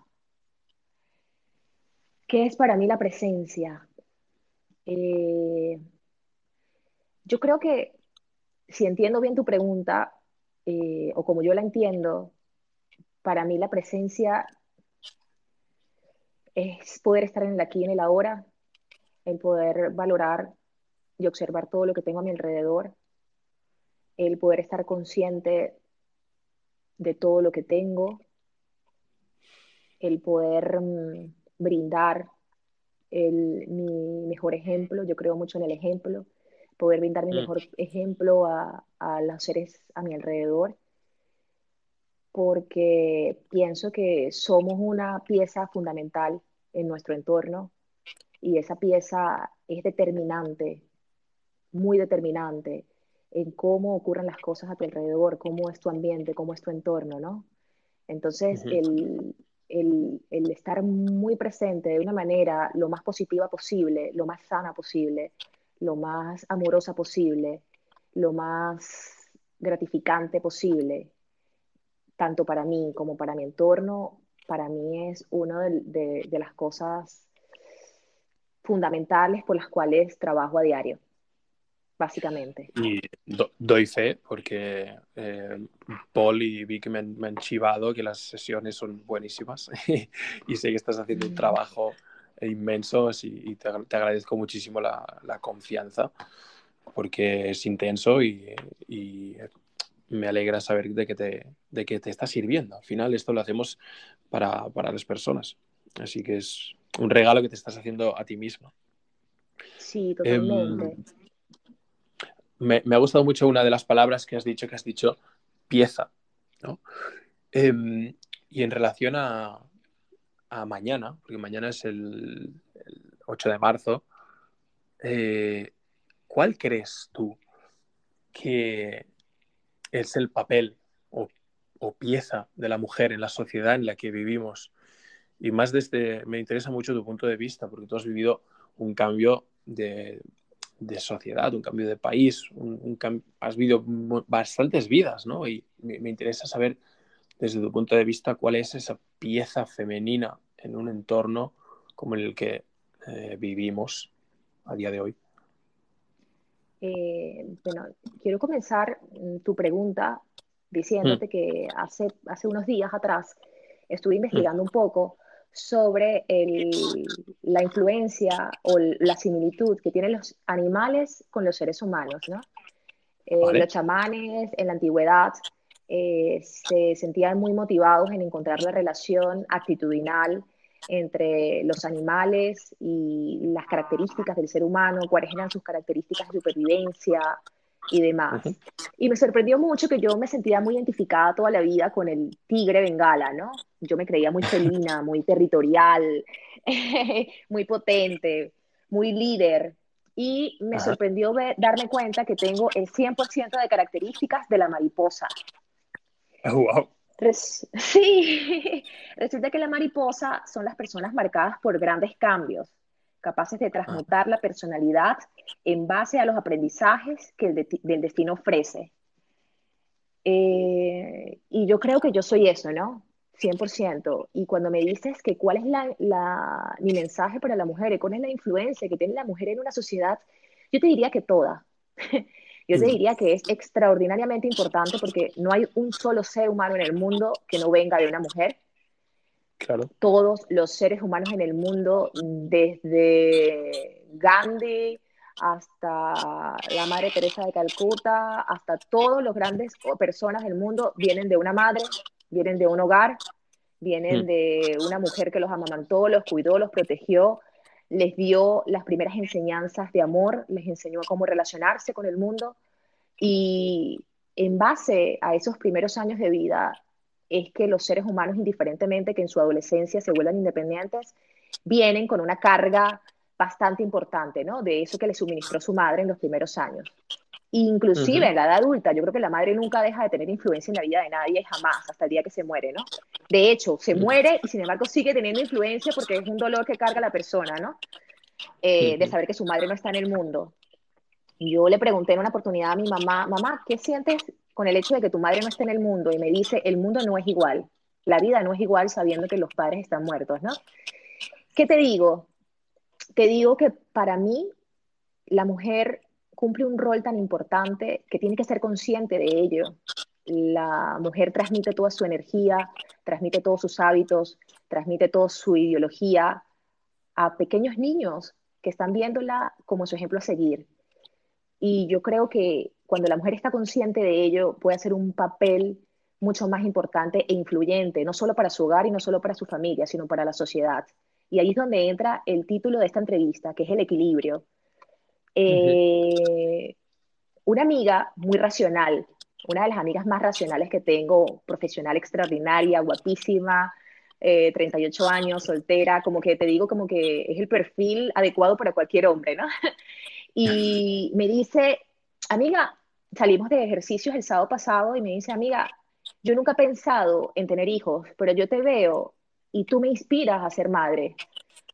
¿Qué es para mí la presencia? Eh, yo creo que si entiendo bien tu pregunta, eh, o como yo la entiendo, para mí la presencia es poder estar en el aquí y en el ahora, el poder valorar y observar todo lo que tengo a mi alrededor, el poder estar consciente de todo lo que tengo, el poder mm, brindar mi mejor ejemplo, yo creo mucho en el ejemplo, poder brindar mi mm. mejor ejemplo a, a los seres a mi alrededor, porque pienso que somos una pieza fundamental en nuestro entorno y esa pieza es determinante, muy determinante en cómo ocurren las cosas a tu alrededor, cómo es tu ambiente, cómo es tu entorno, ¿no? Entonces, el, el, estar muy presente de una manera lo más positiva posible, lo más sana posible, lo más amorosa posible, lo más gratificante posible, tanto para mí como para mi entorno, para mí es una de, de las cosas fundamentales por las cuales trabajo a diario básicamente. Y doy fe porque eh, Paul y Vic me, han chivado que las sesiones son buenísimas <laughs> y, sé que estás haciendo un mm. trabajo inmenso y, te, agradezco muchísimo la, confianza porque es intenso y, me alegra saber de que te, de que te está sirviendo. Al final esto lo hacemos para, para las personas. Así que es un regalo que te estás haciendo a ti misma. Sí, totalmente. Em, me, ha gustado mucho una de las palabras que has dicho, que has dicho pieza. ¿no? Eh, y en relación a, mañana, porque mañana es el, el 8 de marzo, eh, ¿cuál crees tú que es el papel o, o, pieza de la mujer en la sociedad en la que vivimos? Y más desde, me interesa mucho tu punto de vista, porque tú has vivido un cambio de, de sociedad, un cambio de país, un, un cam has vivido bastantes vidas, ¿no? Y me, me, interesa saber desde tu punto de vista cuál es esa pieza femenina en un entorno como el que eh, vivimos a día de hoy. Eh, bueno, quiero comenzar mm, tu pregunta diciéndote mm. que hace, hace unos días atrás estuve investigando mm. un poco sobre el, la influencia o la similitud que tienen los animales con los seres humanos, ¿no? Eh, vale. Los chamanes en la antigüedad eh, se sentían muy motivados en encontrar la relación actitudinal entre los animales y las características del ser humano, cuáles eran sus características de supervivencia, y demás. Uh -huh. Y me sorprendió mucho que yo me sentía muy identificada toda la vida con el tigre bengala, ¿no? Yo me creía muy felina, <laughs> muy territorial, <laughs> muy potente, muy líder. Y me sorprendió ver, darme cuenta que tengo el 100% de características de la mariposa. Oh, wow. Res <laughs> sí, resulta que la mariposa son las personas marcadas por grandes cambios, capaces de transmutar la personalidad en base a los aprendizajes que el de del destino ofrece. Eh, y yo creo que yo soy eso, ¿no? 100%. Y cuando me dices que cuál es la, la, mi mensaje para la mujer y cuál es la influencia que tiene la mujer en una sociedad, yo te diría que toda. <laughs> yo te diría que es extraordinariamente importante porque no hay un solo ser humano en el mundo que no venga de una mujer Claro. Todos los seres humanos en el mundo, desde Gandhi hasta la Madre Teresa de Calcuta, hasta todos los grandes personas del mundo, vienen de una madre, vienen de un hogar, vienen mm. de una mujer que los amamantó, los cuidó, los protegió, les dio las primeras enseñanzas de amor, les enseñó cómo relacionarse con el mundo y en base a esos primeros años de vida es que los seres humanos, indiferentemente que en su adolescencia se vuelvan independientes, vienen con una carga bastante importante, ¿no? De eso que le suministró su madre en los primeros años. Inclusive uh -huh. en la edad adulta, yo creo que la madre nunca deja de tener influencia en la vida de nadie jamás, hasta el día que se muere, ¿no? De hecho, se muere y sin embargo sigue teniendo influencia porque es un dolor que carga la persona, ¿no? Eh, uh -huh. De saber que su madre no está en el mundo. Y yo le pregunté en una oportunidad a mi mamá, mamá, ¿qué sientes con el hecho de que tu madre no esté en el mundo? Y me dice, el mundo no es igual, la vida no es igual sabiendo que los padres están muertos, ¿no? ¿Qué te digo? Te digo que para mí la mujer cumple un rol tan importante que tiene que ser consciente de ello. La mujer transmite toda su energía, transmite todos sus hábitos, transmite toda su ideología a pequeños niños que están viéndola como su ejemplo a seguir. Y yo creo que cuando la mujer está consciente de ello, puede hacer un papel mucho más importante e influyente, no solo para su hogar y no solo para su familia, sino para la sociedad. Y ahí es donde entra el título de esta entrevista, que es el equilibrio. Eh. Una amiga muy racional, una de las amigas más racionales que tengo, profesional extraordinaria, guapísima, eh, 38 años, soltera, como que te digo como que es el perfil adecuado para cualquier hombre, ¿no? <laughs> y me dice, amiga, salimos de ejercicios el sábado pasado y me dice, amiga, yo nunca he pensado en tener hijos, pero yo te veo y tú me inspiras a ser madre,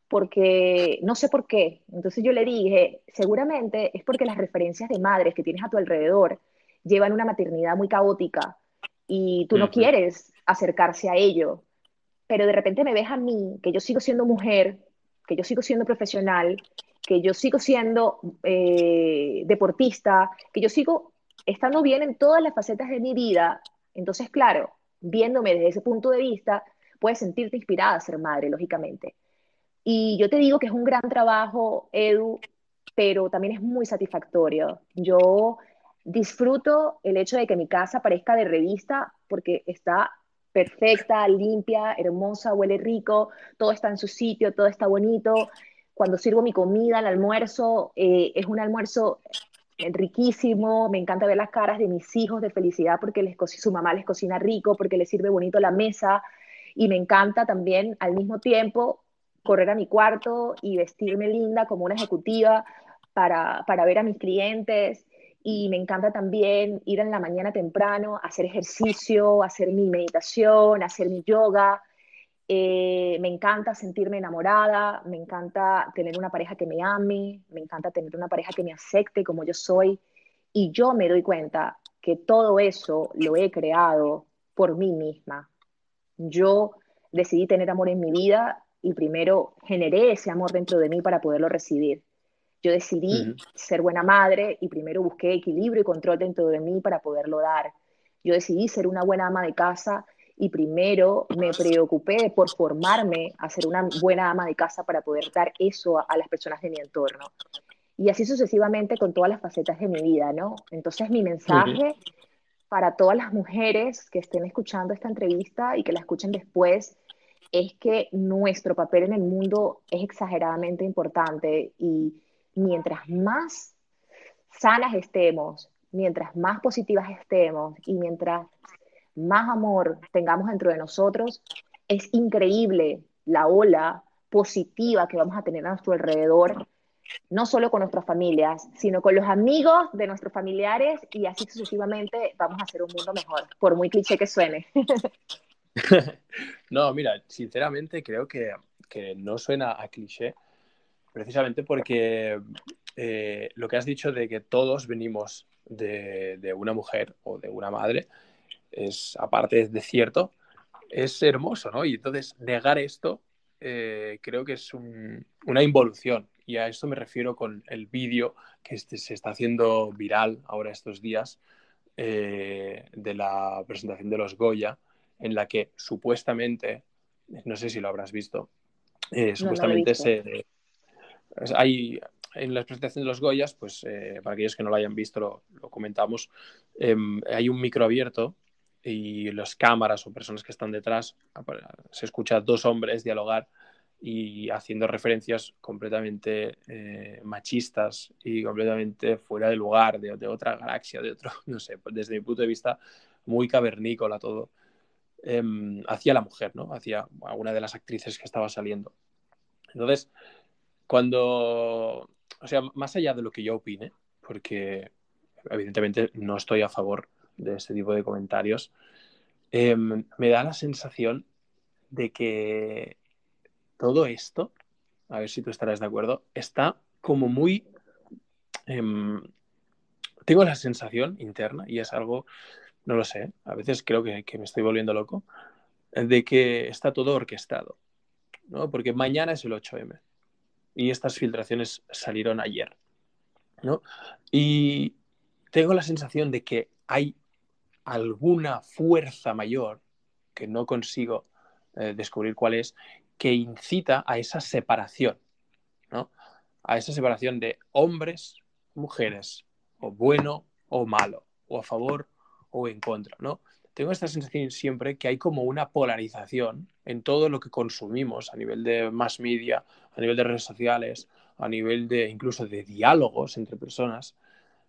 porque no sé por qué. Entonces yo le dije, seguramente es porque las referencias de madres que tienes a tu alrededor llevan una maternidad muy caótica y tú no uh -huh. quieres acercarse a ello, pero de repente me ves a mí, que yo sigo siendo mujer, que yo sigo siendo profesional, que yo sigo siendo eh, deportista, que yo sigo estando bien en todas las facetas de mi vida, entonces, claro, viéndome desde ese punto de vista, puedes sentirte inspirada a ser madre, lógicamente. Y yo te digo que es un gran trabajo, Edu, pero también es muy satisfactorio. Yo disfruto el hecho de que mi casa parezca de revista porque está perfecta, limpia, hermosa, huele rico, todo está en su sitio, todo está bonito. Cuando sirvo mi comida, el almuerzo, eh, es un almuerzo riquísimo, me encanta ver las caras de mis hijos de felicidad porque les su mamá les cocina rico, porque les sirve bonito la mesa y me encanta también al mismo tiempo correr a mi cuarto y vestirme linda como una ejecutiva para, para ver a mis clientes y me encanta también ir en la mañana temprano, hacer ejercicio, hacer mi meditación, hacer mi yoga. Eh, me encanta sentirme enamorada, me encanta tener una pareja que me ame, me encanta tener una pareja que me acepte como yo soy. Y yo me doy cuenta que todo eso lo he creado por mí misma. Yo decidí tener amor en mi vida y primero generé ese amor dentro de mí para poderlo recibir. Yo decidí ser buena madre y primero busqué equilibrio y control dentro de mí para poderlo dar. Yo decidí ser una buena ama de casa y primero me preocupé por formarme a ser una buena ama de casa para poder dar eso a, las personas de mi entorno. Y así sucesivamente con todas las facetas de mi vida, ¿no? Entonces mi mensaje para todas las mujeres que estén escuchando esta entrevista y que la escuchen después es que nuestro papel en el mundo es exageradamente importante y mientras más sanas estemos, mientras más positivas estemos y mientras más amor tengamos dentro de nosotros, es increíble la ola positiva que vamos a tener a nuestro alrededor, no solo con nuestras familias, sino con los amigos de nuestros familiares y así sucesivamente vamos a hacer un mundo mejor, por muy cliché que suene. <laughs> no, mira, sinceramente creo que, que no suena a cliché, precisamente porque eh, lo que has dicho de que todos venimos de, una mujer o de una madre es, aparte de cierto, es hermoso, ¿no? Y entonces negar esto eh, creo que es una involución. Y a esto me refiero con el vídeo que este, se está haciendo viral ahora estos días eh, de la presentación de los Goya, en la que supuestamente, no sé si lo habrás visto, supuestamente se, hay en la presentación de los Goyas, pues eh, para aquellos que no lo hayan visto, lo, comentamos, em, hay un micro abierto y las cámaras o personas que están detrás, se escucha dos hombres dialogar y haciendo referencias completamente eh, machistas y completamente fuera de lugar, de, de, otra galaxia, de otro, <laughs> no sé, desde mi punto de vista, muy cavernícola todo, em, hacia la mujer, ¿no? Hacia alguna de las actrices que estaba saliendo. Entonces, cuando, o sea, más allá de lo que yo opine, porque evidentemente no estoy a favor de este tipo de comentarios, em, me da la sensación de que todo esto, a ver si tú estarás de acuerdo, está como muy... Em, tengo la sensación interna, y es algo, no lo sé, a veces creo que, me estoy volviendo loco, de que está todo orquestado, ¿no? Porque mañana es el 8M y estas filtraciones salieron ayer. ¿no? Y tengo la sensación de que hay alguna fuerza mayor, que no consigo eh, descubrir cuál es, que incita a esa separación, ¿no? A esa separación de hombres, mujeres, o bueno o malo, o a favor o en contra, ¿no? tengo esta sensación siempre que hay como una polarización en todo lo que consumimos a nivel de mass media, a nivel de redes sociales, a nivel de incluso de diálogos entre personas,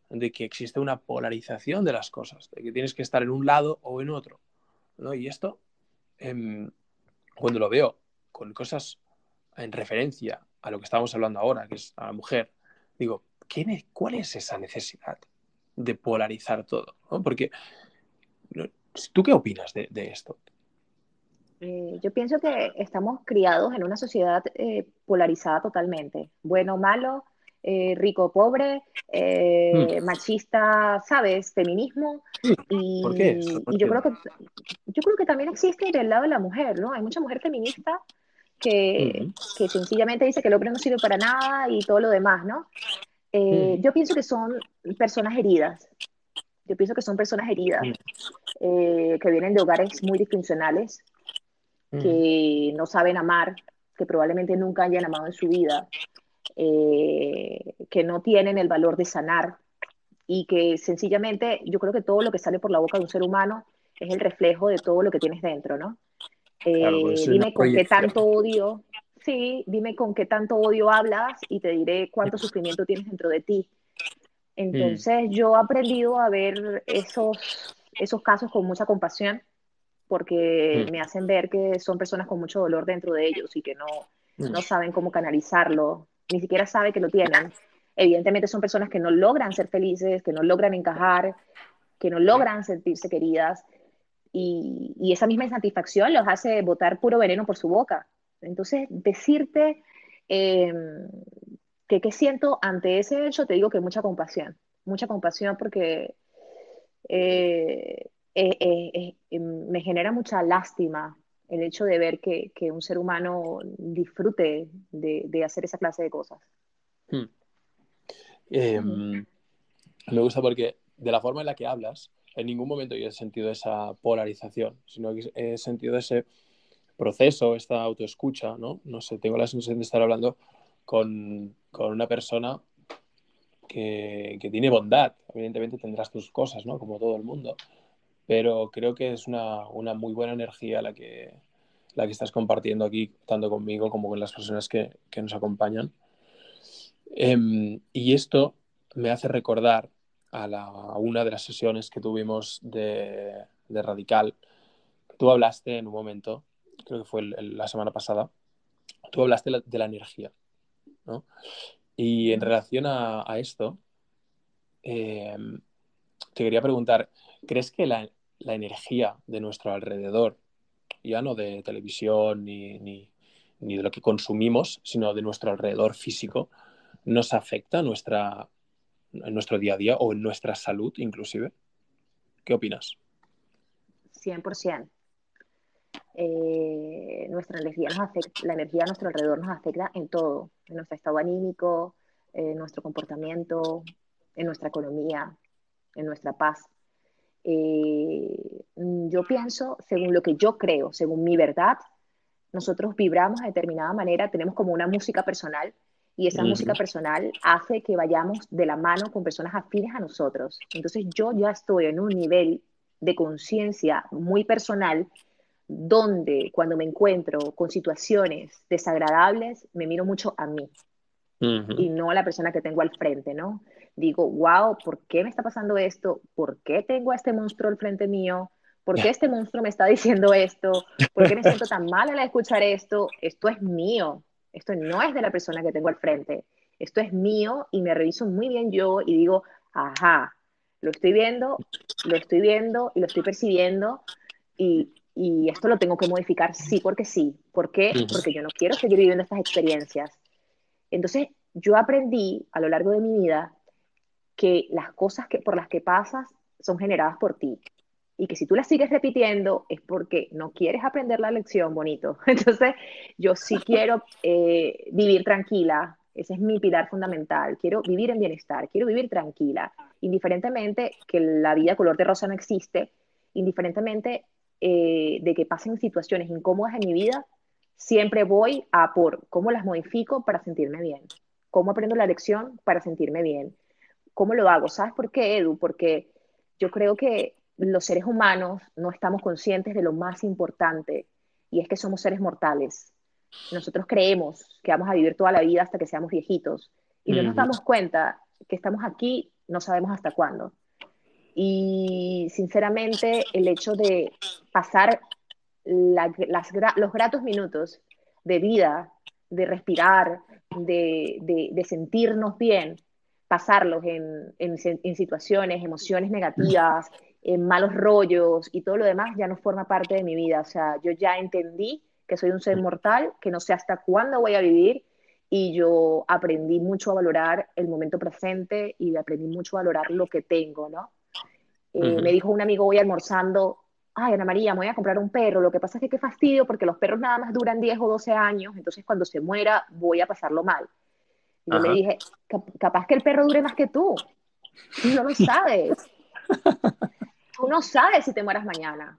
de que existe una polarización de las cosas, de que tienes que estar en un lado o en otro. ¿no? Y esto, em, cuando lo veo con cosas en referencia a lo que estamos hablando ahora, que es a la mujer, digo, ¿cuál es esa necesidad de polarizar todo? Porque ¿Tú qué opinas de, esto? Eh, yo pienso que estamos criados en una sociedad eh, polarizada totalmente. Bueno, malo, eh, rico, pobre, hmm. machista, ¿sabes? Feminismo. Y, ¿Por qué? y yo creo que yo creo que también existe del lado de la mujer, ¿no? Hay mucha mujer feminista que, que sencillamente dice que el hombre no sirve para nada y todo lo demás, ¿no? Yo pienso que son personas heridas, yo pienso que son personas heridas, eh, que vienen de hogares muy disfuncionales, que no saben amar, que probablemente nunca hayan amado en su vida, eh, que no tienen el valor de sanar, y que sencillamente yo creo que todo lo que sale por la boca de un ser humano es el reflejo de todo lo que tienes dentro, ¿no? Eh, dime con qué tanto odio, sí, dime con qué tanto odio hablas y te diré cuánto sufrimiento tienes dentro de ti. Entonces yo he aprendido a ver esos, esos casos con mucha compasión porque me hacen ver que son personas con mucho dolor dentro de ellos y que no, no saben cómo canalizarlo, ni siquiera saben que lo tienen. Evidentemente son personas que no logran ser felices, que no logran encajar, que no logran sentirse queridas y, esa misma insatisfacción los hace botar puro veneno por su boca. Entonces, decirte em, que qué siento ante ese hecho, te digo que mucha compasión, mucha compasión porque eh, eh, eh, em, me genera mucha lástima el hecho de ver que, un ser humano disfrute de, hacer esa clase de cosas. Hmm. Em, me gusta porque de la forma en la que hablas, en ningún momento yo he sentido esa polarización, sino que he sentido ese proceso, esta autoescucha, ¿no? No sé, tengo la sensación de estar hablando con, una persona que, tiene bondad. Evidentemente tendrás tus cosas, ¿no? Como todo el mundo. Pero creo que es una, muy buena energía la que, la que estás compartiendo aquí, tanto conmigo como con las personas que, nos acompañan. Em, y esto me hace recordar a, una de las sesiones que tuvimos de, Radical. Tú hablaste en un momento, creo que fue la semana pasada, tú hablaste de la energía. ¿no? Y en relación a, esto, em, te quería preguntar, ¿crees que la, energía de nuestro alrededor, ya no de televisión ni, ni, de lo que consumimos, sino de nuestro alrededor físico, nos afecta nuestra, en nuestro día a día o en nuestra salud inclusive. ¿Qué opinas? 100%. Eh, nuestra energía nos afecta, la energía a nuestro alrededor nos afecta en todo, en nuestro estado anímico, en nuestro comportamiento, en nuestra economía, en nuestra paz. Eh, yo pienso, según lo que yo creo, según mi verdad, nosotros vibramos de determinada manera, tenemos como una música personal y esa música personal hace que vayamos de la mano con personas afines a nosotros. Entonces yo ya estoy en un nivel de conciencia muy personal donde cuando me encuentro con situaciones desagradables, me miro mucho a mí y no a la persona que tengo al frente, ¿no? Digo, wow, ¿por qué me está pasando esto? ¿Por qué tengo a este monstruo al frente mío? ¿Por qué este monstruo me está diciendo esto? ¿Por qué me siento tan mal al escuchar esto? Esto es mío, esto no es de la persona que tengo al frente, esto es mío y me reviso muy bien yo y digo, ajá, lo estoy viendo, lo estoy viendo y lo estoy percibiendo y, y esto lo tengo que modificar sí porque sí. ¿Por qué? Porque yo no quiero seguir viviendo estas experiencias. Entonces, yo aprendí a lo largo de mi vida que las cosas que, por las que pasas son generadas por ti y que si tú la sigues repitiendo es porque no quieres aprender la lección, bonito. <laughs> Entonces, yo sí quiero eh, vivir tranquila, ese es mi pilar fundamental, quiero vivir en bienestar, quiero vivir tranquila, indiferentemente que la vida color de rosa no existe, indiferentemente eh, de que pasen situaciones incómodas en mi vida, siempre voy a por cómo las modifico para sentirme bien, cómo aprendo la lección para sentirme bien, cómo lo hago. ¿Sabes por qué, Edu? Porque yo creo que los seres humanos no estamos conscientes de lo más importante y es que somos seres mortales. Nosotros creemos que vamos a vivir toda la vida hasta que seamos viejitos y no nos damos cuenta que estamos aquí, no sabemos hasta cuándo. Y sinceramente el hecho de pasar los gratos minutos de vida, de respirar, de, sentirnos bien, pasarlos en, en, situaciones, emociones negativas, en malos rollos y todo lo demás ya no forma parte de mi vida. O sea, yo ya entendí que soy un ser mortal, que no sé hasta cuándo voy a vivir y yo aprendí mucho a valorar el momento presente y aprendí mucho a valorar lo que tengo, ¿no? Eh, me dijo un amigo hoy almorzando, ay, Ana María, me voy a comprar un perro, lo que pasa es que qué fastidio porque los perros nada más duran 10 o 12 años, entonces cuando se muera voy a pasarlo mal. Y yo le dije, capaz que el perro dure más que tú, no lo sabes. <laughs> tú no sabes si te mueras mañana.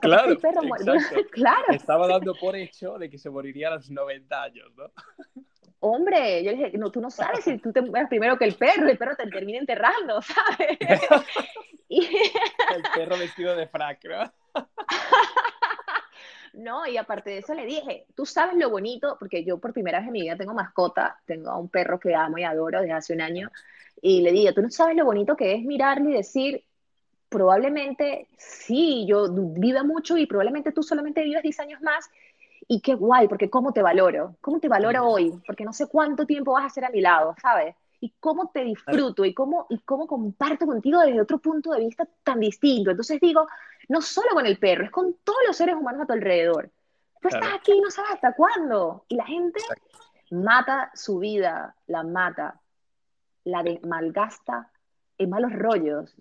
claro, <laughs> claro. Estaba dando por hecho de que se moriría a los 90 años, ¿no? hombre, yo le dije, no, tú no sabes si tú te mueres primero que el perro, el perro te termina enterrando, <laughs> ¿sabes? <laughs> el perro vestido de frac, ¿no? No, y aparte de eso le dije, tú sabes lo bonito, porque yo por primera vez en mi vida tengo mascota, tengo a un perro que amo y adoro desde hace un año, y le dije, tú no sabes lo bonito que es mirarle y decir, probablemente sí, yo vivo mucho y probablemente tú solamente vives 10 años más, y qué guay, porque cómo te valoro, cómo te valoro hoy, porque no sé cuánto tiempo vas a ser a mi lado, ¿sabes? Y cómo te disfruto y cómo, y cómo comparto contigo desde otro punto de vista tan distinto. Entonces digo, no solo con el perro, es con todos los seres humanos a tu alrededor. Tú estás aquí y no sabes hasta cuándo. Y la gente mata su vida, la mata, la de malgasta en malos rollos.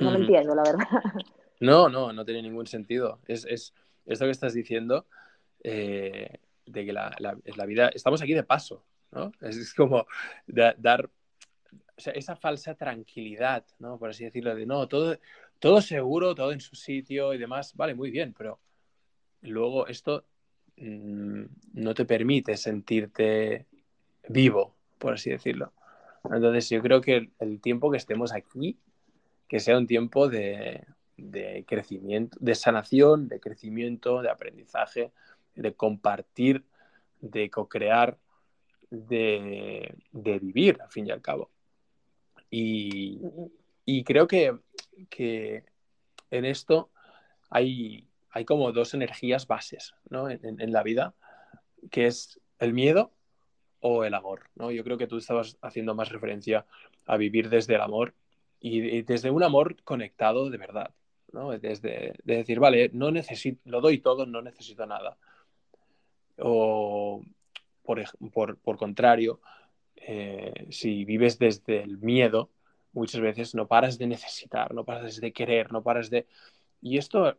No lo entiendo, la verdad. <laughs> No, no, no tiene ningún sentido. Es, es esto que estás diciendo eh, de que la, la, vida, estamos aquí de paso, ¿no? Es, como dar esa falsa tranquilidad, ¿no? Por así decirlo, de no, todo, todo seguro, todo en su sitio y demás, vale, muy bien, pero luego esto mm, no te permite sentirte vivo, por así decirlo. Entonces yo creo que el, tiempo que estemos aquí, que sea un tiempo de, crecimiento, de sanación, de crecimiento, de aprendizaje, de compartir, de co-crear, de, de, vivir, al fin y al cabo. Y, y creo que, que en esto hay, hay, como dos energías bases ¿no? en, en, la vida, que es el miedo o el amor. ¿no? Yo creo que tú estabas haciendo más referencia a vivir desde el amor y, desde un amor conectado de verdad. ¿no? Desde de decir, vale, no necesito, lo doy todo, no necesito nada. O por, por, por contrario, eh, si vives desde el miedo, muchas veces no paras de necesitar, no paras de querer, no paras de... Y esto,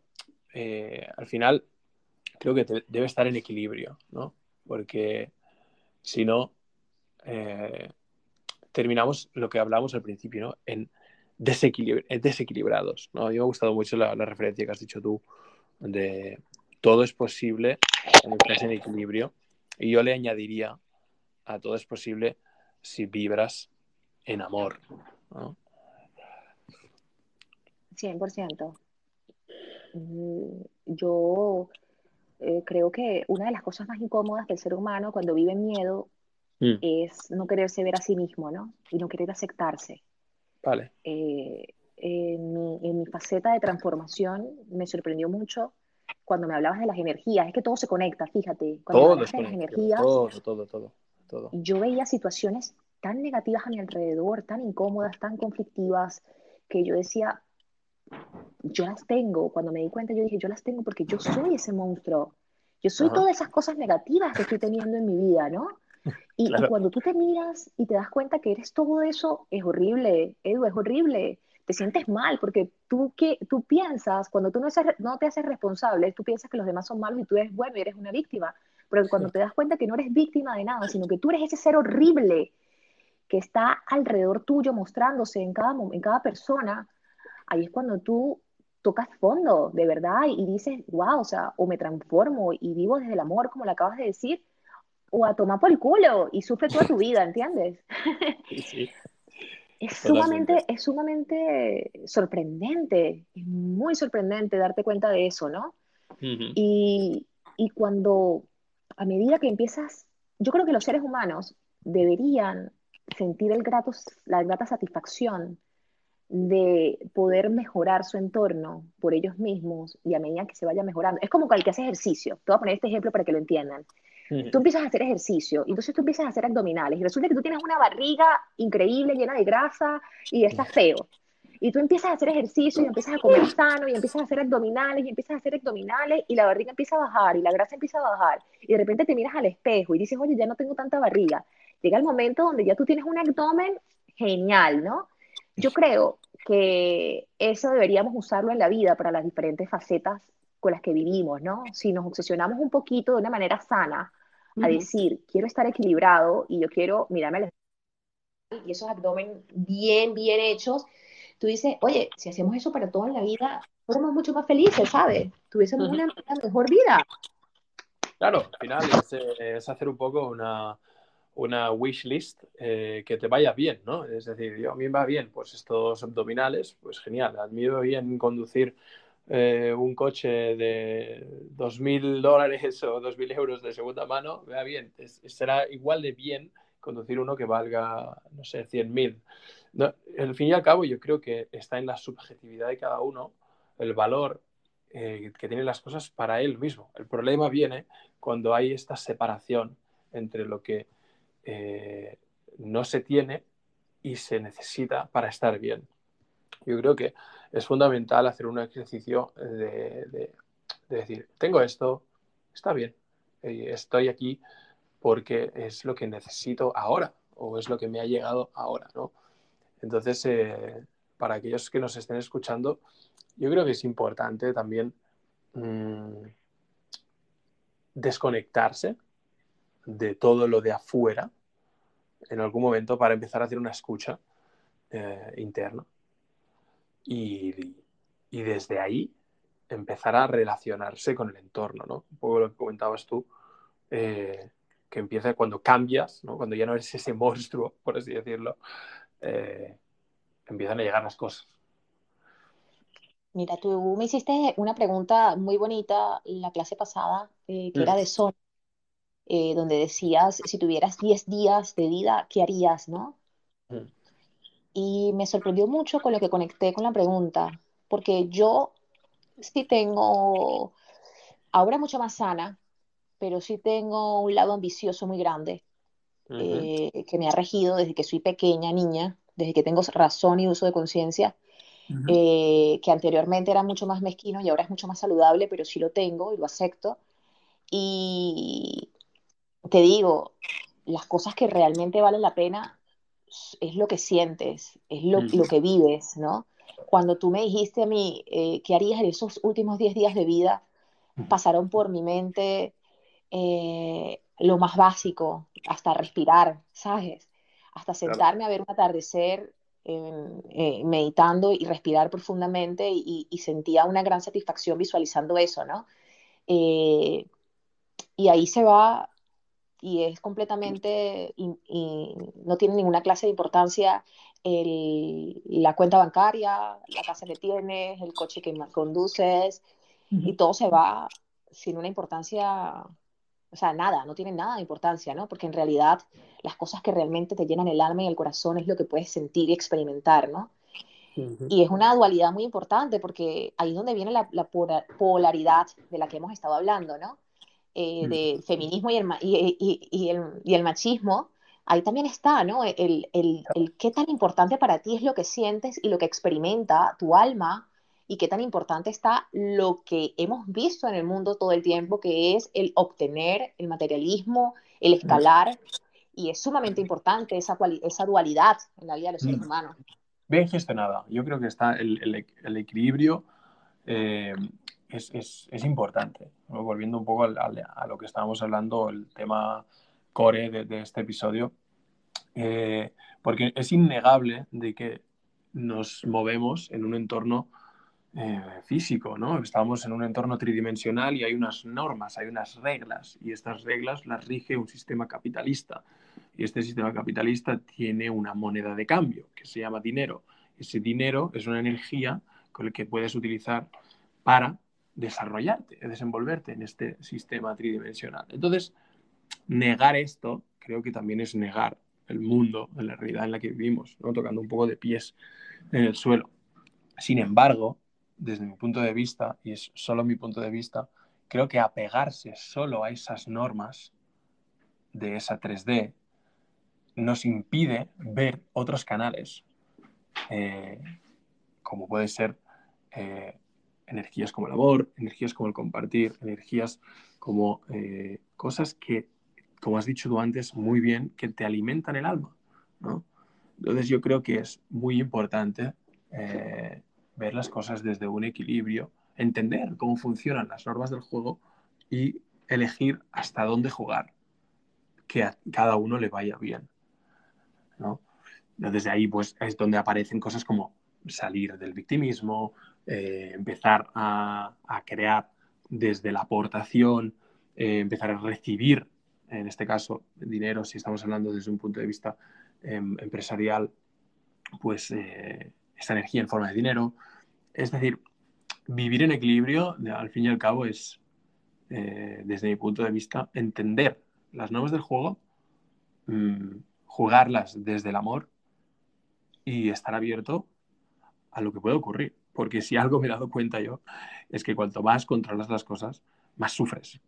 eh, al final, creo que debe estar en equilibrio, ¿no? Porque si no, eh, terminamos lo que hablamos al principio, ¿no? En desequilibrados, ¿no? A mí me ha gustado mucho la, referencia que has dicho tú de todo es posible cuando estás en equilibrio. Y yo le añadiría a todo es posible si vibras en amor, 100%. Mm, yo eh, creo que una de las cosas más incómodas del ser humano cuando vive miedo mm. es no quererse ver a sí mismo, ¿no? Y no querer aceptarse. Vale. Eh, en, mi, faceta de transformación me sorprendió mucho cuando me hablabas de las energías. Es que todo se conecta, fíjate. Cuando todo de las energías. Todo, todo, todo, todo. Yo veía situaciones tan negativas a mi alrededor, tan incómodas, tan conflictivas, que yo decía, yo las tengo. Cuando me di cuenta, yo dije, yo las tengo porque yo soy ese monstruo. Yo soy todas esas cosas negativas que estoy teniendo en mi vida, ¿no? <laughs> Y, cuando tú te miras y te das cuenta que eres todo eso, es horrible, Edu, es horrible. Te sientes mal porque tú, que, tú piensas, cuando tú no, no te haces responsable, tú piensas que los demás son malos y tú eres bueno y eres una víctima. Pero cuando te das cuenta que no eres víctima de nada, sino que tú eres ese ser horrible que está alrededor tuyo mostrándose en cada, en cada persona, ahí es cuando tú tocas fondo, de verdad, y dices, wow, o sea, o me transformo y vivo desde el amor, como le acabas de decir, o a tomar por el culo y sufre toda tu vida, ¿entiendes? <laughs> Sí, Es sumamente, es sumamente sorprendente, es muy sorprendente darte cuenta de eso, ¿no? y, y cuando, a medida que empiezas, yo creo que los seres humanos deberían sentir el grato, la grata satisfacción de poder mejorar su entorno por ellos mismos y a medida que se vaya mejorando. Es como cualquier ejercicio. Te voy a poner este ejemplo para que lo entiendan. Tú empiezas a hacer ejercicio y entonces tú empiezas a hacer abdominales y resulta que tú tienes una barriga increíble llena de grasa y está feo. Y tú empiezas a hacer ejercicio y empiezas a comer sano y empiezas a hacer abdominales y empiezas a hacer abdominales y la barriga empieza a bajar y la grasa empieza a bajar y de repente te miras al espejo y dices, oye, ya no tengo tanta barriga llega el momento donde ya tú tienes un abdomen genial, ¿no? Yo creo que eso deberíamos usarlo en la vida para las diferentes facetas con las que vivimos, ¿no? Si nos obsesionamos un poquito de una manera sana a decir, quiero estar equilibrado y yo quiero mirarme al y esos abdomen bien, bien hechos, tú dices, oye, si hacemos eso para toda la vida, fuéramos mucho más felices, ¿sabes? Tuviésemos una, mejor vida. Claro, al final es, hacer un poco una, una wish list eh, que te vaya bien, ¿no? Es decir, yo, a mí me va bien, pues estos abdominales, pues genial, a mí me va bien conducir eh, un coche de 2.000 dólares o 2.000 euros de segunda mano, me va bien, será igual de bien conducir uno que valga, no sé, 100.000. No, al fin y al cabo, yo creo que está en la subjetividad de cada uno el valor eh, que tienen las cosas para él mismo. El problema viene cuando hay esta separación entre lo que eh, no se tiene y se necesita para estar bien. Yo creo que es fundamental hacer un ejercicio de, decir, tengo esto, está bien, eh, estoy aquí porque es lo que necesito ahora o es lo que me ha llegado ahora, ¿no? Entonces, eh, para aquellos que nos estén escuchando, yo creo que es importante también mm, desconectarse de todo lo de afuera en algún momento para empezar a hacer una escucha eh, interna. Y, desde ahí empezar a relacionarse con el entorno, ¿no? Un poco lo que comentabas tú, eh, que empieza cuando cambias, ¿no? Cuando ya no eres ese monstruo, por así decirlo, eh, empiezan a llegar las cosas. Mira, tú me hiciste una pregunta muy bonita la clase pasada, que era de son eh, donde decías, si tuvieras 10 días de vida, ¿qué harías, no? Mm. Y me sorprendió mucho con lo que conecté con la pregunta, porque yo sí tengo, ahora mucho más sana, pero sí tengo un lado ambicioso muy grande, eh, que me ha regido desde que soy pequeña niña, desde que tengo razón y uso de conciencia, eh, que anteriormente era mucho más mezquino y ahora es mucho más saludable, pero sí lo tengo y lo acepto. Y, te digo, las cosas que realmente valen la pena es lo que sientes, es lo, que vives, ¿no? Cuando tú me dijiste a mí eh, qué harías en esos últimos 10 días de vida, pasaron por mi mente eh, lo más básico, hasta respirar, ¿sabes? Hasta sentarme a ver un atardecer eh, meditando y respirar profundamente y, y, sentía una gran satisfacción visualizando eso, ¿no? y ahí se va y es completamente, y, no tiene ninguna clase de importancia el, la cuenta bancaria, la casa que tienes, el coche que conduces, y todo se va sin una importancia, o sea, nada, no tiene nada de importancia, ¿no? Porque en realidad las cosas que realmente te llenan el alma y el corazón es lo que puedes sentir y experimentar, ¿no? Y es una dualidad muy importante porque ahí es donde viene la, la polaridad de la que hemos estado hablando, ¿no? eh, del feminismo y el, y, y, el, y, el, machismo, ahí también está, ¿no? El, el, el, qué tan importante para ti es lo que sientes y lo que experimenta tu alma y qué tan importante está lo que hemos visto en el mundo todo el tiempo, que es el obtener, el materialismo, el escalar, y es sumamente importante esa, esa dualidad en la vida de los seres humanos. Bien gestionada. Yo creo que está el, el equilibrio eh, es, es, importante. Volviendo un poco a lo que estábamos hablando, el tema core de, este episodio, eh, porque es innegable de que nos movemos en un entorno eh, físico, ¿no? Estamos en un entorno tridimensional y hay unas normas, hay unas reglas, y estas reglas las rige un sistema capitalista. Y este sistema capitalista tiene una moneda de cambio que se llama dinero. Ese dinero es una energía con la que puedes utilizar para desarrollarte, desenvolverte en este sistema tridimensional. Entonces, negar esto creo que también es negar el mundo, la realidad en la que vivimos, tocando un poco de pies en el suelo. Sin embargo, desde mi punto de vista, y es solo mi punto de vista, creo que apegarse solo a esas normas de esa 3D nos impide ver otros canales, eh, como puede ser eh, energías como el amor, energías como el compartir, energías como eh, cosas que, como has dicho tú antes, muy bien, que te alimentan el alma, ¿no? Entonces yo creo que es muy importante eh, ver las cosas desde un equilibrio, entender cómo funcionan las normas del juego y elegir hasta dónde jugar, que a cada uno le vaya bien, ¿no? Desde ahí pues es donde aparecen cosas como salir del victimismo, eh, empezar a, crear desde la aportación, eh, empezar a recibir en este caso, dinero, si estamos hablando desde un punto de vista em, empresarial, pues eh, esta energía en forma de dinero. Es decir, vivir en equilibrio, al fin y al cabo, es, eh, desde mi punto de vista, entender las normas del juego, mm, jugarlas desde el amor y estar abierto a lo que puede ocurrir. Porque si algo me he dado cuenta yo, es que cuanto más controlas las cosas, más sufres.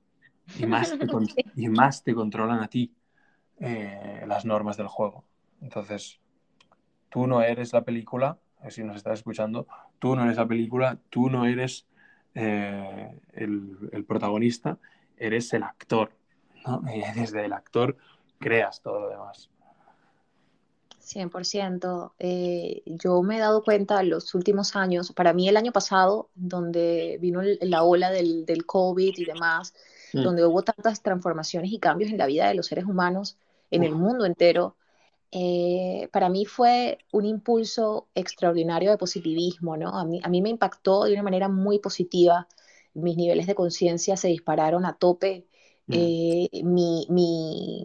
Y más te, <laughs> y más te controlan a ti eh, las normas del juego. Entonces, tú no eres la película, si nos estás escuchando, tú no eres la película, tú no eres eh, el, protagonista, eres el actor. <laughs> Y desde el actor creas todo lo demás. 100%. Eh, yo me he dado cuenta en los últimos años, para mí el año pasado, donde vino la ola del, del COVID y demás, mm. donde hubo tantas transformaciones y cambios en la vida de los seres humanos, en el mundo entero, eh, para mí fue un impulso extraordinario de positivismo, ¿no? A mí, a mí me impactó de una manera muy positiva. Mis niveles de conciencia se dispararon a tope. Mm. Eh, mi, mi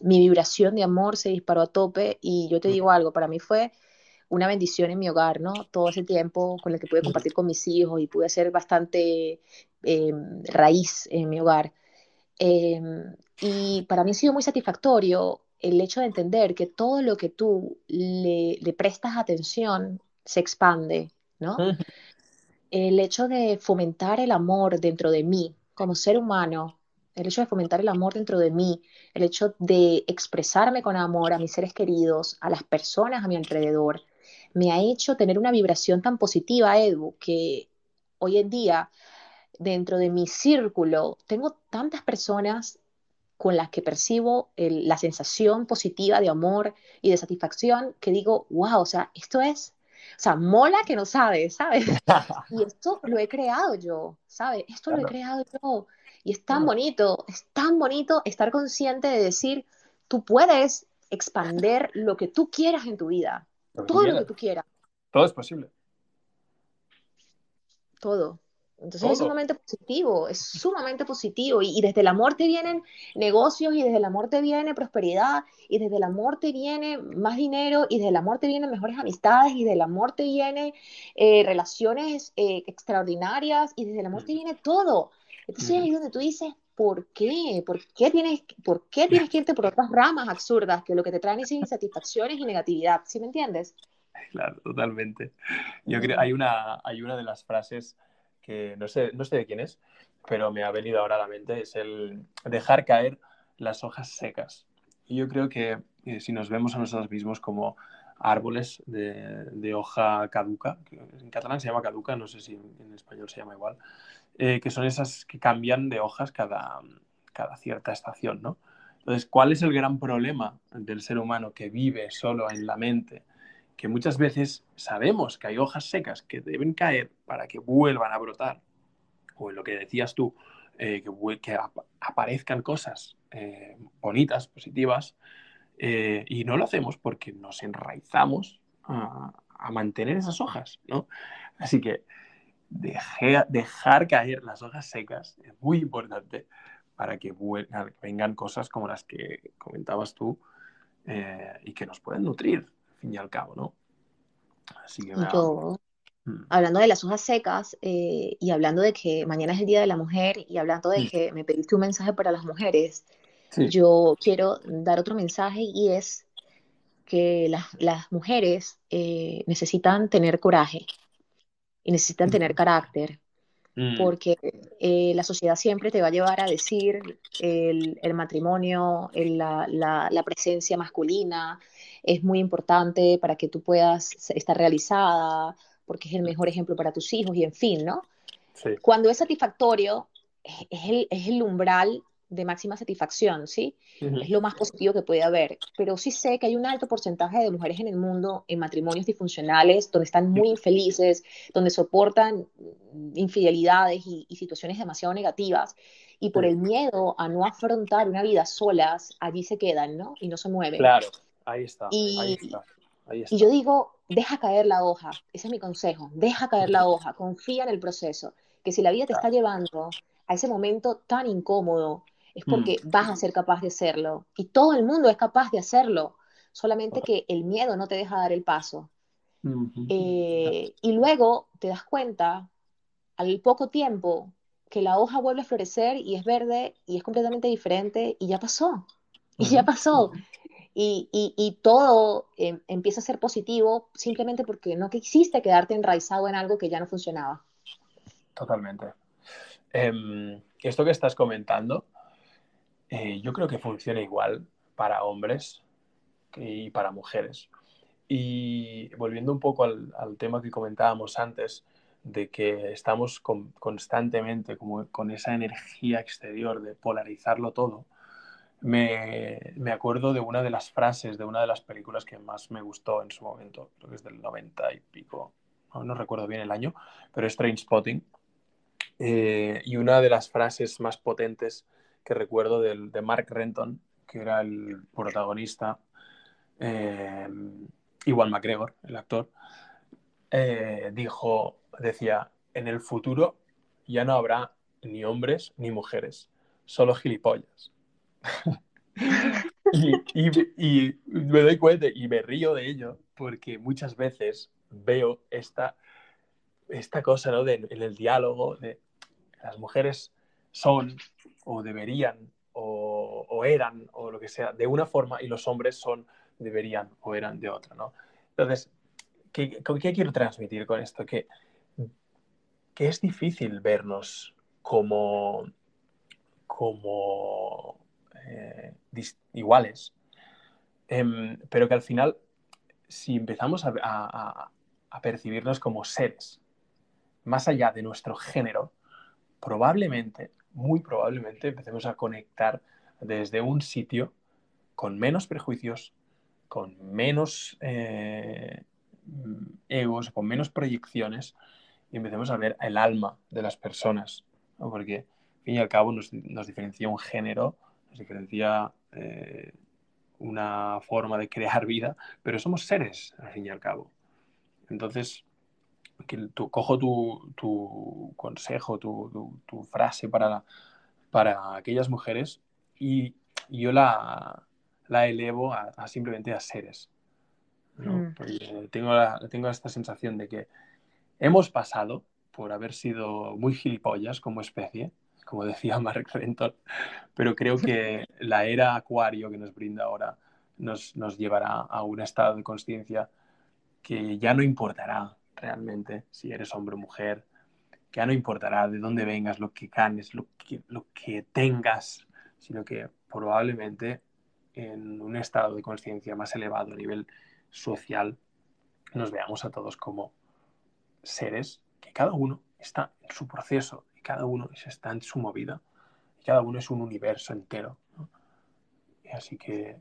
mi vibración de amor se disparó a tope y yo te digo algo, para mí fue una bendición en mi hogar, ¿no? Todo ese tiempo con el que pude compartir con mis hijos y pude ser bastante em, raíz en mi hogar. Y para mí ha sido muy satisfactorio el hecho de entender que todo lo que tú le, le prestas atención se expande, ¿no? El hecho de fomentar el amor dentro de mí como ser humano el hecho de fomentar el amor dentro de mí, el hecho de expresarme con amor a mis seres queridos, a las personas a mi alrededor, me ha hecho tener una vibración tan positiva, Edu, que hoy en día, dentro de mi círculo, tengo tantas personas con las que percibo la sensación positiva de amor y de satisfacción que digo, wow, o sea, esto es, o sea, mola que no sabes, ¿sabes? <laughs> y esto lo he creado yo, ¿sabes? Esto lo he creado yo. Y es tan bonito, es tan bonito estar consciente de decir, tú puedes expander lo que tú quieras en tu vida, todo lo que tú quieras. Todo es posible. Todo. Entonces es sumamente positivo, es sumamente positivo. Y, desde el amor te vienen negocios, y desde el amor te viene prosperidad, y desde el amor te viene más dinero, y desde el amor te vienen mejores amistades, y desde el amor te vienen eh, relaciones eh, extraordinarias, y desde el amor te mm. viene todo. Entonces ahí es donde tú dices, ¿por qué? ¿Por qué, tienes, ¿Por qué tienes que irte por otras ramas absurdas que lo que te traen es insatisfacciones y negatividad? ¿Sí me entiendes? Claro, totalmente. Yo creo, hay una, hay una de las frases que no sé, no sé de quién es, pero me ha venido ahora a la mente, es el dejar caer las hojas secas. Y yo creo que eh, si nos vemos a nosotros mismos como árboles de, hoja caduca, en catalán se llama caduca, no sé si en español se llama igual, eh, que son esas que cambian de hojas cada, cada cierta estación, ¿no? Entonces, ¿cuál es el gran problema del ser humano que vive solo en la mente? Que muchas veces sabemos que hay hojas secas que deben caer para que vuelvan a brotar. O en lo que decías tú, eh, que, aparezcan cosas eh, bonitas, positivas, y no lo hacemos porque nos enraizamos a, mantener esas hojas, ¿no? Así que dejar caer las hojas secas es muy importante para que vengan cosas como las que comentabas tú eh, y que nos pueden nutrir, fin y al cabo, ¿no? Así que mm. hablando de las hojas secas eh, y hablando de que mañana es el Día de la Mujer y hablando de mm. que me pediste un mensaje para las mujeres, yo quiero dar otro mensaje y es que las, mujeres eh, necesitan tener coraje y necesitan tener carácter, mm. porque eh, la sociedad siempre te va a llevar a decir el, el matrimonio, la, la, presencia masculina es muy importante para que tú puedas estar realizada, porque es el mejor ejemplo para tus hijos y en fin, ¿no? Cuando es satisfactorio, es el, es el umbral de máxima satisfacción, ¿sí? Es lo más positivo que puede haber. Pero sí sé que hay un alto porcentaje de mujeres en el mundo en matrimonios disfuncionales, donde están muy infelices, donde soportan infidelidades y, situaciones demasiado negativas, y por el miedo a no afrontar una vida solas, allí se quedan, ¿no? Y no se mueven. Claro, ahí está. Y, ahí está, y yo digo, deja caer la hoja, ese es mi consejo, deja caer la hoja, confía en el proceso, que si la vida te está llevando a ese momento tan incómodo, es porque vas a ser capaz de hacerlo. Y todo el mundo es capaz de hacerlo, solamente que el miedo no te deja dar el paso. Eh, y luego te das cuenta, al poco tiempo, que la hoja vuelve a florecer y es verde y es completamente diferente y ya pasó. <laughs> Y ya pasó. Y, y, todo em, empieza a ser positivo simplemente porque no quisiste quedarte enraizado en algo que ya no funcionaba. Totalmente. Em, esto que estás comentando, eh, yo creo que funciona igual para hombres y para mujeres. Y volviendo un poco al, al tema que comentábamos antes, de que estamos constantemente como con esa energía exterior de polarizarlo todo, me, me, acuerdo de una de las frases de una de las películas que más me gustó en su momento, creo que es del 90 y pico, no, recuerdo bien el año, pero es Train Spotting. Eh, y una de las frases más potentes que recuerdo del, de Mark Renton, que era el protagonista, eh, igual McGregor, el actor, eh, dijo, decía, en el futuro ya no habrá ni hombres ni mujeres, solo gilipollas. <laughs> y, me doy cuenta y me río de ello porque muchas veces veo esta, esta cosa ¿no? de, en el diálogo de las mujeres son o deberían o, eran o lo que sea de una forma y los hombres son, deberían o eran de otra. ¿no? Entonces, ¿qué, ¿qué quiero transmitir con esto? Que que es difícil vernos como, como eh, iguales, em, pero que al final, si empezamos a, percibirnos como seres, más allá de nuestro género, probablemente, muy probablemente, empecemos a conectar desde un sitio con menos prejuicios, con menos eh, egos, con menos proyecciones y empecemos a ver el alma de las personas, porque al fin y al cabo nos, diferencia un género, nos diferencia eh, una forma de crear vida, pero somos seres al fin y al cabo. Entonces, que tu, cojo tu, consejo, tu, frase para, para aquellas mujeres y yo la, la elevo a, simplemente a seres. Mm. tengo, tengo esta sensación de que hemos pasado por haber sido muy gilipollas como especie, como decía <laughs> Mark Renton, pero creo que la era acuario que nos brinda ahora nos, nos llevará a un estado de conciencia que ya no importará realmente si eres hombre o mujer, que ya no importará de dónde vengas, lo que ganes, lo que, lo que tengas, sino que probablemente en un estado de conciencia más elevado a nivel social nos veamos a todos como seres que cada uno está en su proceso y cada uno está en su movida y cada uno es un universo entero. así que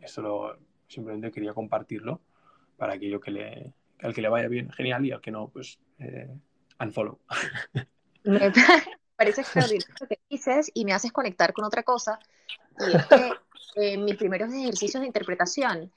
eso lo, simplemente quería compartirlo para aquello que le, al que le vaya bien, genial, y al que no, pues eh, unfollow. Me <laughs> parece extraordinario lo que dices y me haces conectar con otra cosa. Y es que <laughs> en mis primeros ejercicios de interpretación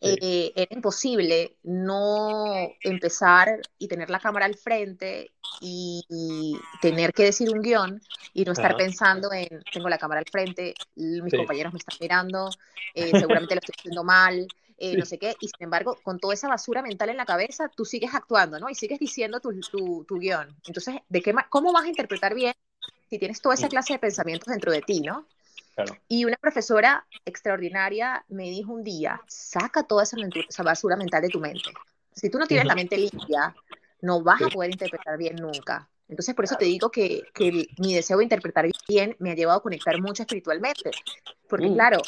eh, era imposible no empezar y tener la cámara al frente y, tener que decir un guion y no estar pensando en, tengo la cámara al frente, mis compañeros me están mirando, eh, seguramente lo estoy haciendo mal, eh, no sé qué, y sin embargo, con toda esa basura mental en la cabeza, tú sigues actuando, ¿no? Y sigues diciendo tu, tu, tu guion. Entonces, ¿de qué, ¿cómo vas a interpretar bien si tienes toda esa clase de pensamientos dentro de ti, ¿no? Y una profesora extraordinaria me dijo un día, saca toda esa, basura mental de tu mente. Si tú no tienes la mente limpia, no vas a poder interpretar bien nunca. Entonces, por eso te digo que, que, mi deseo de interpretar bien me ha llevado a conectar mucho espiritualmente. Porque, mm. claro,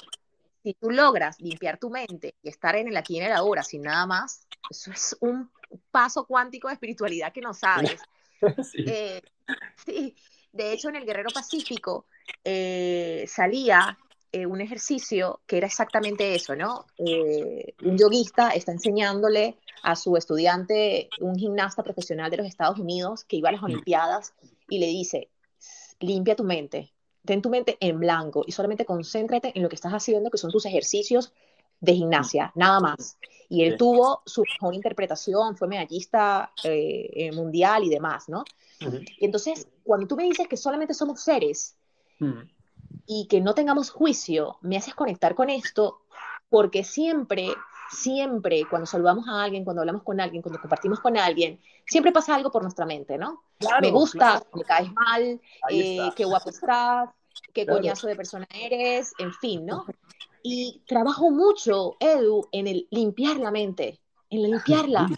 si tú logras limpiar tu mente y estar en el aquí y en el ahora sin nada más, eso es un paso cuántico de espiritualidad que no sabes. <laughs> sí. Eh, sí. De hecho, en el Guerrero Pacífico eh, salía eh, un ejercicio que era exactamente eso, ¿no? Un yoguista está enseñándole a su estudiante, un gimnasta profesional de los Estados Unidos que iba a las Olimpiadas, y le dice, limpia tu mente, ten tu mente en blanco y solamente concéntrate en lo que estás haciendo, que son tus ejercicios de gimnasia, nada más. Y él tuvo su mejor interpretación, fue medallista mundial y demás, ¿no? Y entonces, cuando tú me dices que solamente somos seres, y que no tengamos juicio, me haces conectar con esto, porque siempre, siempre, cuando saludamos a alguien, cuando hablamos con alguien, cuando compartimos con alguien, siempre pasa algo por nuestra mente, ¿no? me gusta, me caes mal, eh, qué guapo estás, qué coñazo de persona eres, en fin, ¿no? Y trabajo mucho, Edu, en el limpiar la mente, en limpiarla,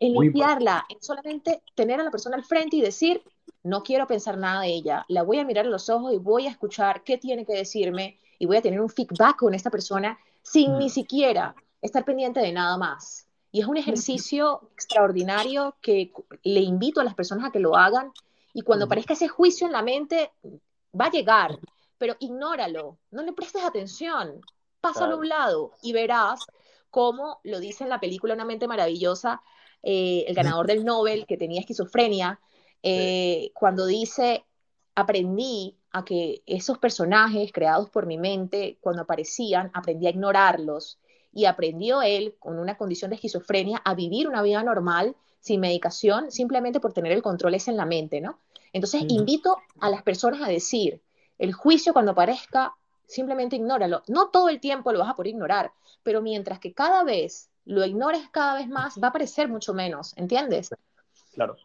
en limpiarla, en solamente tener a la persona al frente y decir, no quiero pensar nada de ella, la voy a mirar en los ojos y voy a escuchar qué tiene que decirme y voy a tener un feedback con esta persona sin ni mm. siquiera estar pendiente de nada más. Y es un ejercicio extraordinario que le invito a las personas a que lo hagan. Y cuando aparezca ese juicio en la mente, va a llegar, pero ignóralo, no le prestes atención, pásalo a un lado y verás cómo lo dice en la película Una mente maravillosa, eh, el ganador del Nobel que tenía esquizofrenia, eh, cuando dice, aprendí a que esos personajes creados por mi mente, cuando aparecían, aprendí a ignorarlos y aprendió él, con una condición de esquizofrenia, a vivir una vida normal, sin medicación, simplemente por tener el control ese en la mente, ¿no? Entonces, invito a las personas a decir, el juicio cuando aparezca, simplemente ignóralo. No todo el tiempo lo vas a poder ignorar, pero mientras que cada vez lo ignores cada vez más, va a aparecer mucho menos, ¿entiendes? Claro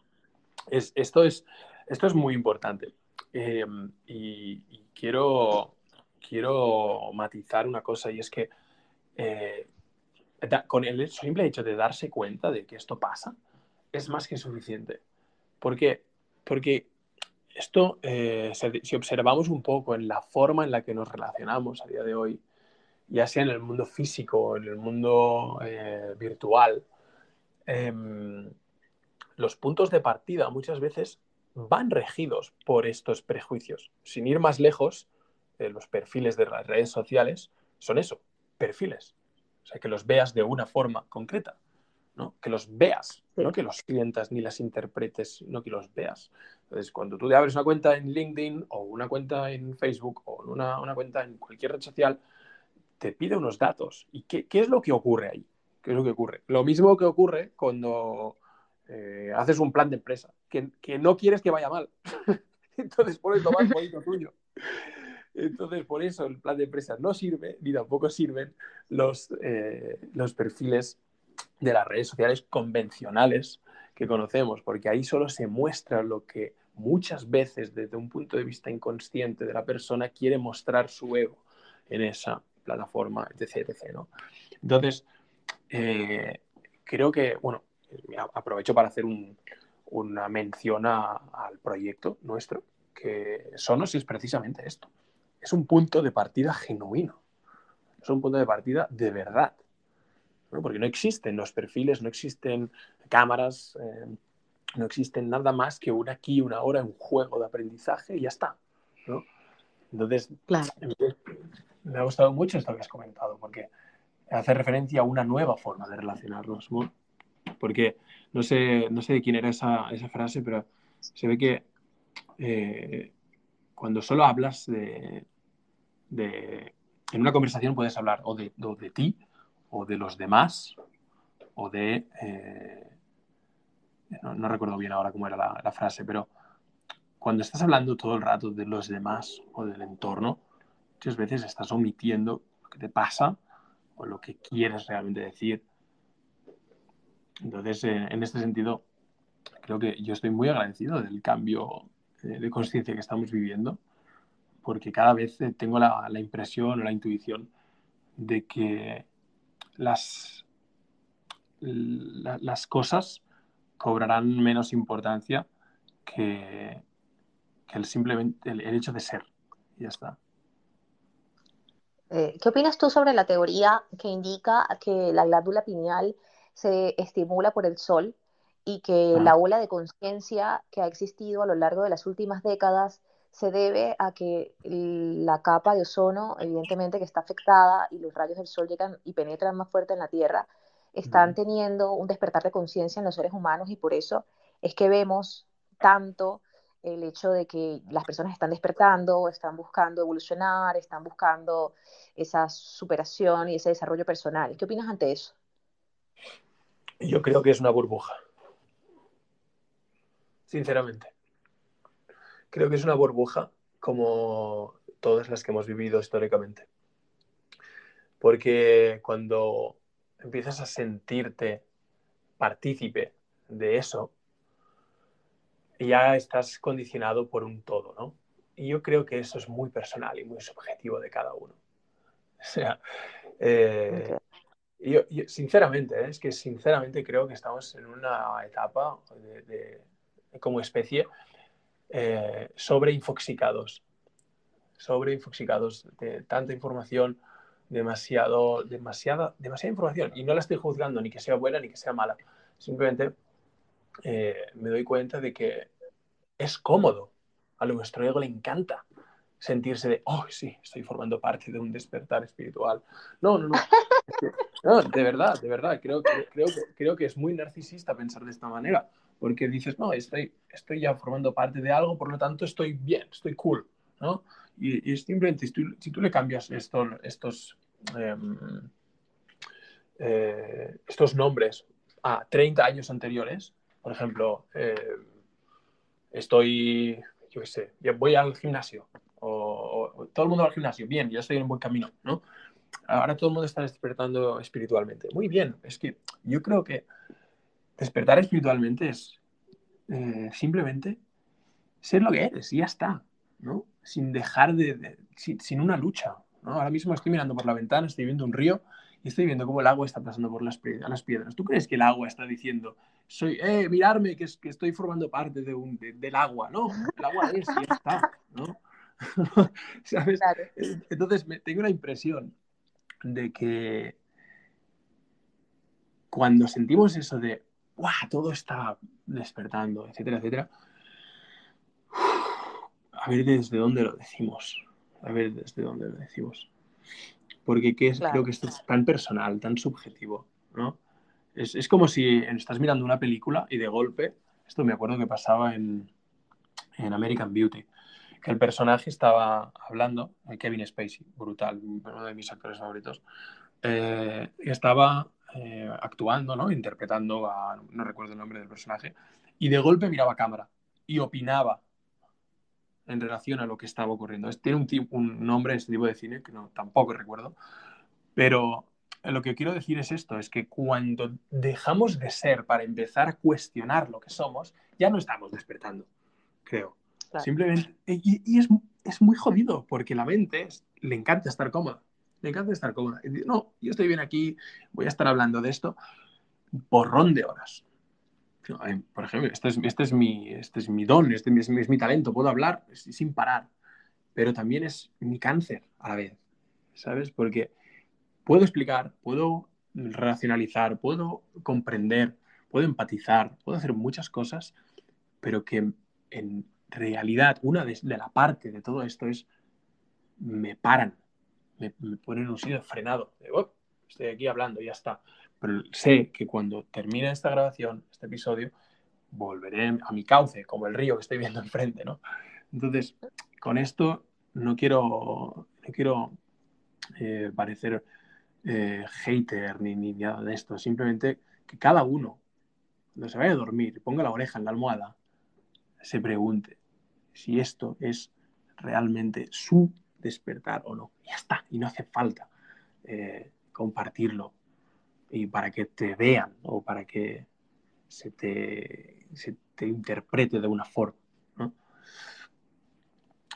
esto, es, esto es muy importante. Em, y, quiero, quiero matizar una cosa y es que eh, con el simple hecho de darse cuenta de que esto pasa es más que suficiente. ¿Por qué? Porque esto, eh, si observamos un poco en la forma en la que nos relacionamos a día de hoy, ya sea en el mundo físico o en el mundo eh, virtual, em, los puntos de partida muchas veces van regidos por estos prejuicios. Sin ir más lejos, los perfiles de las redes sociales son eso, perfiles. O sea, que los veas de una forma concreta, ¿no? Que los veas, no que los sientas ni las interpretes, no que los veas. Entonces, cuando tú te abres una cuenta en LinkedIn o una cuenta en Facebook o una, una cuenta en cualquier red social, te pide unos datos. ¿Y qué, qué, es lo que ocurre ahí? ¿Qué es lo que ocurre? Lo mismo que ocurre cuando eh, haces un plan de empresa que, no quieres que vaya mal. <laughs> Entonces pones lo más bonito tuyo. Entonces, por eso el plan de empresa no sirve, ni tampoco sirven los, eh, los perfiles de las redes sociales convencionales que conocemos, porque ahí solo se muestra lo que muchas veces desde un punto de vista inconsciente de la persona quiere mostrar su ego en esa plataforma, etc. etc. Entonces, eh, creo que, bueno, aprovecho para hacer una mención al proyecto nuestro, que Sonos es precisamente esto. Es un punto de partida genuino. Es un punto de partida de verdad. Porque no existen los perfiles, no existen cámaras, eh, no existen nada más que una aquí, una hora, un juego de aprendizaje y ya está. Entonces, me ha gustado mucho esto que has comentado, porque hace referencia a una nueva forma de relacionarnos porque no sé, no sé de quién era esa, esa frase, pero se ve que eh, cuando solo hablas de, En una conversación puedes hablar o de, de ti, o de los demás, o de... Eh, no, recuerdo bien ahora cómo era la, frase, pero cuando estás hablando todo el rato de los demás o del entorno, muchas veces estás omitiendo lo que te pasa o lo que quieres realmente decir. Entonces, eh, en este sentido, creo que yo estoy muy agradecido del cambio de conciencia que estamos viviendo, porque cada vez eh, tengo la, impresión o la intuición de que las, las cosas cobrarán menos importancia que, el simplemente el, hecho de ser. Y ya está. ¿Qué opinas tú sobre la teoría que indica que la glándula pineal se estimula por el sol y que la ola de conciencia que ha existido a lo largo de las últimas décadas se debe a que la capa de ozono, evidentemente que está afectada y los rayos del sol llegan y penetran más fuerte en la Tierra, están teniendo un despertar de conciencia en los seres humanos y por eso es que vemos tanto el hecho de que las personas están despertando, están buscando evolucionar, están buscando esa superación y ese desarrollo personal. ¿Qué opinas ante eso? Yo creo que es una burbuja. Sinceramente. Creo que es una burbuja como todas las que hemos vivido históricamente. Porque cuando empiezas a sentirte partícipe de eso, ya estás condicionado por un todo, ¿no? Y yo creo que eso es muy personal y muy subjetivo de cada uno. <laughs> O sea, eh, yo, sinceramente, ¿eh? es que sinceramente creo que estamos en una etapa de, como especie eh, sobre infoxicados, sobre infoxicados de tanta información, demasiado, demasiada, demasiada información. Y no la estoy juzgando ni que sea buena ni que sea mala. Simplemente eh, me doy cuenta de que es cómodo. A nuestro ego le encanta sentirse de, oh, sí, estoy formando parte de un despertar espiritual. No, no, no. <laughs> no de verdad, de verdad. Creo, creo, creo que es muy narcisista pensar de esta manera. Porque dices, no, estoy, estoy ya formando parte de algo, por lo tanto estoy bien, estoy cool. ¿no? Y, simplemente, si tú, le cambias esto, estos, em, eh, estos nombres a 30 años anteriores, por ejemplo, eh, estoy, yo qué sé, voy al gimnasio, o, todo el mundo va al gimnasio, bien, ya estoy en un buen camino, ¿no? Ahora todo el mundo está despertando espiritualmente. Muy bien, es que yo creo que despertar espiritualmente es eh, simplemente ser lo que eres y ya está, ¿no? Sin dejar de, sin, una lucha, ¿no? Ahora mismo estoy mirando por la ventana, estoy viendo un río y estoy viendo cómo el agua está pasando por las, las piedras. ¿Tú crees que el agua está diciendo, soy, eh, mirarme, que, es, que estoy formando parte de un, del agua? No, el agua es y ya está, ¿no? <laughs> ¿Sabes? Entonces me, tengo la impresión de que cuando sentimos eso de, ¡guau! Todo está despertando, etcétera, etcétera. A ver desde dónde lo decimos. A ver desde dónde lo decimos. Porque ¿qué es? creo que esto es tan personal, tan subjetivo, ¿no? Es, es, como si estás mirando una película y de golpe, esto me acuerdo que pasaba en, en American Beauty, que el personaje estaba hablando, Kevin Spacey, brutal, uno de mis actores favoritos, eh, estaba eh, actuando, ¿no? interpretando a, no recuerdo el nombre del personaje, y de golpe miraba a cámara y opinaba en relación a lo que estaba ocurriendo. Tiene un, un nombre este tipo de cine que no, tampoco recuerdo, pero lo que quiero decir es esto, es que cuando dejamos de ser para empezar a cuestionar lo que somos, ya no estamos despertando, creo. Simplemente, y, es, es, muy jodido, porque la mente le encanta estar cómoda, le encanta estar cómoda. Y no, yo estoy bien aquí, voy a estar hablando de esto, porrón de horas. Por ejemplo, este es, este es, mi, este es mi don, este es, mi talento, puedo hablar sin parar, pero también es mi cáncer a la vez, ¿sabes? Porque puedo explicar, puedo racionalizar, puedo comprender, puedo empatizar, puedo hacer muchas cosas, pero que en realidad, una de, la parte de todo esto es, me paran, me, ponen un sitio frenado, oh, estoy aquí hablando, ya está. Pero sé que cuando termine esta grabación, este episodio, volveré a mi cauce, como el río que estoy viendo enfrente, ¿no? Entonces, con esto no quiero, no quiero eh, parecer eh, hater ni, ni nada de esto, simplemente que cada uno, cuando se vaya a dormir, ponga la oreja en la almohada, se pregunte si esto es realmente su despertar o no. Ya está, y no hace falta eh, compartirlo y para que te vean o para que se te, se te interprete de una forma.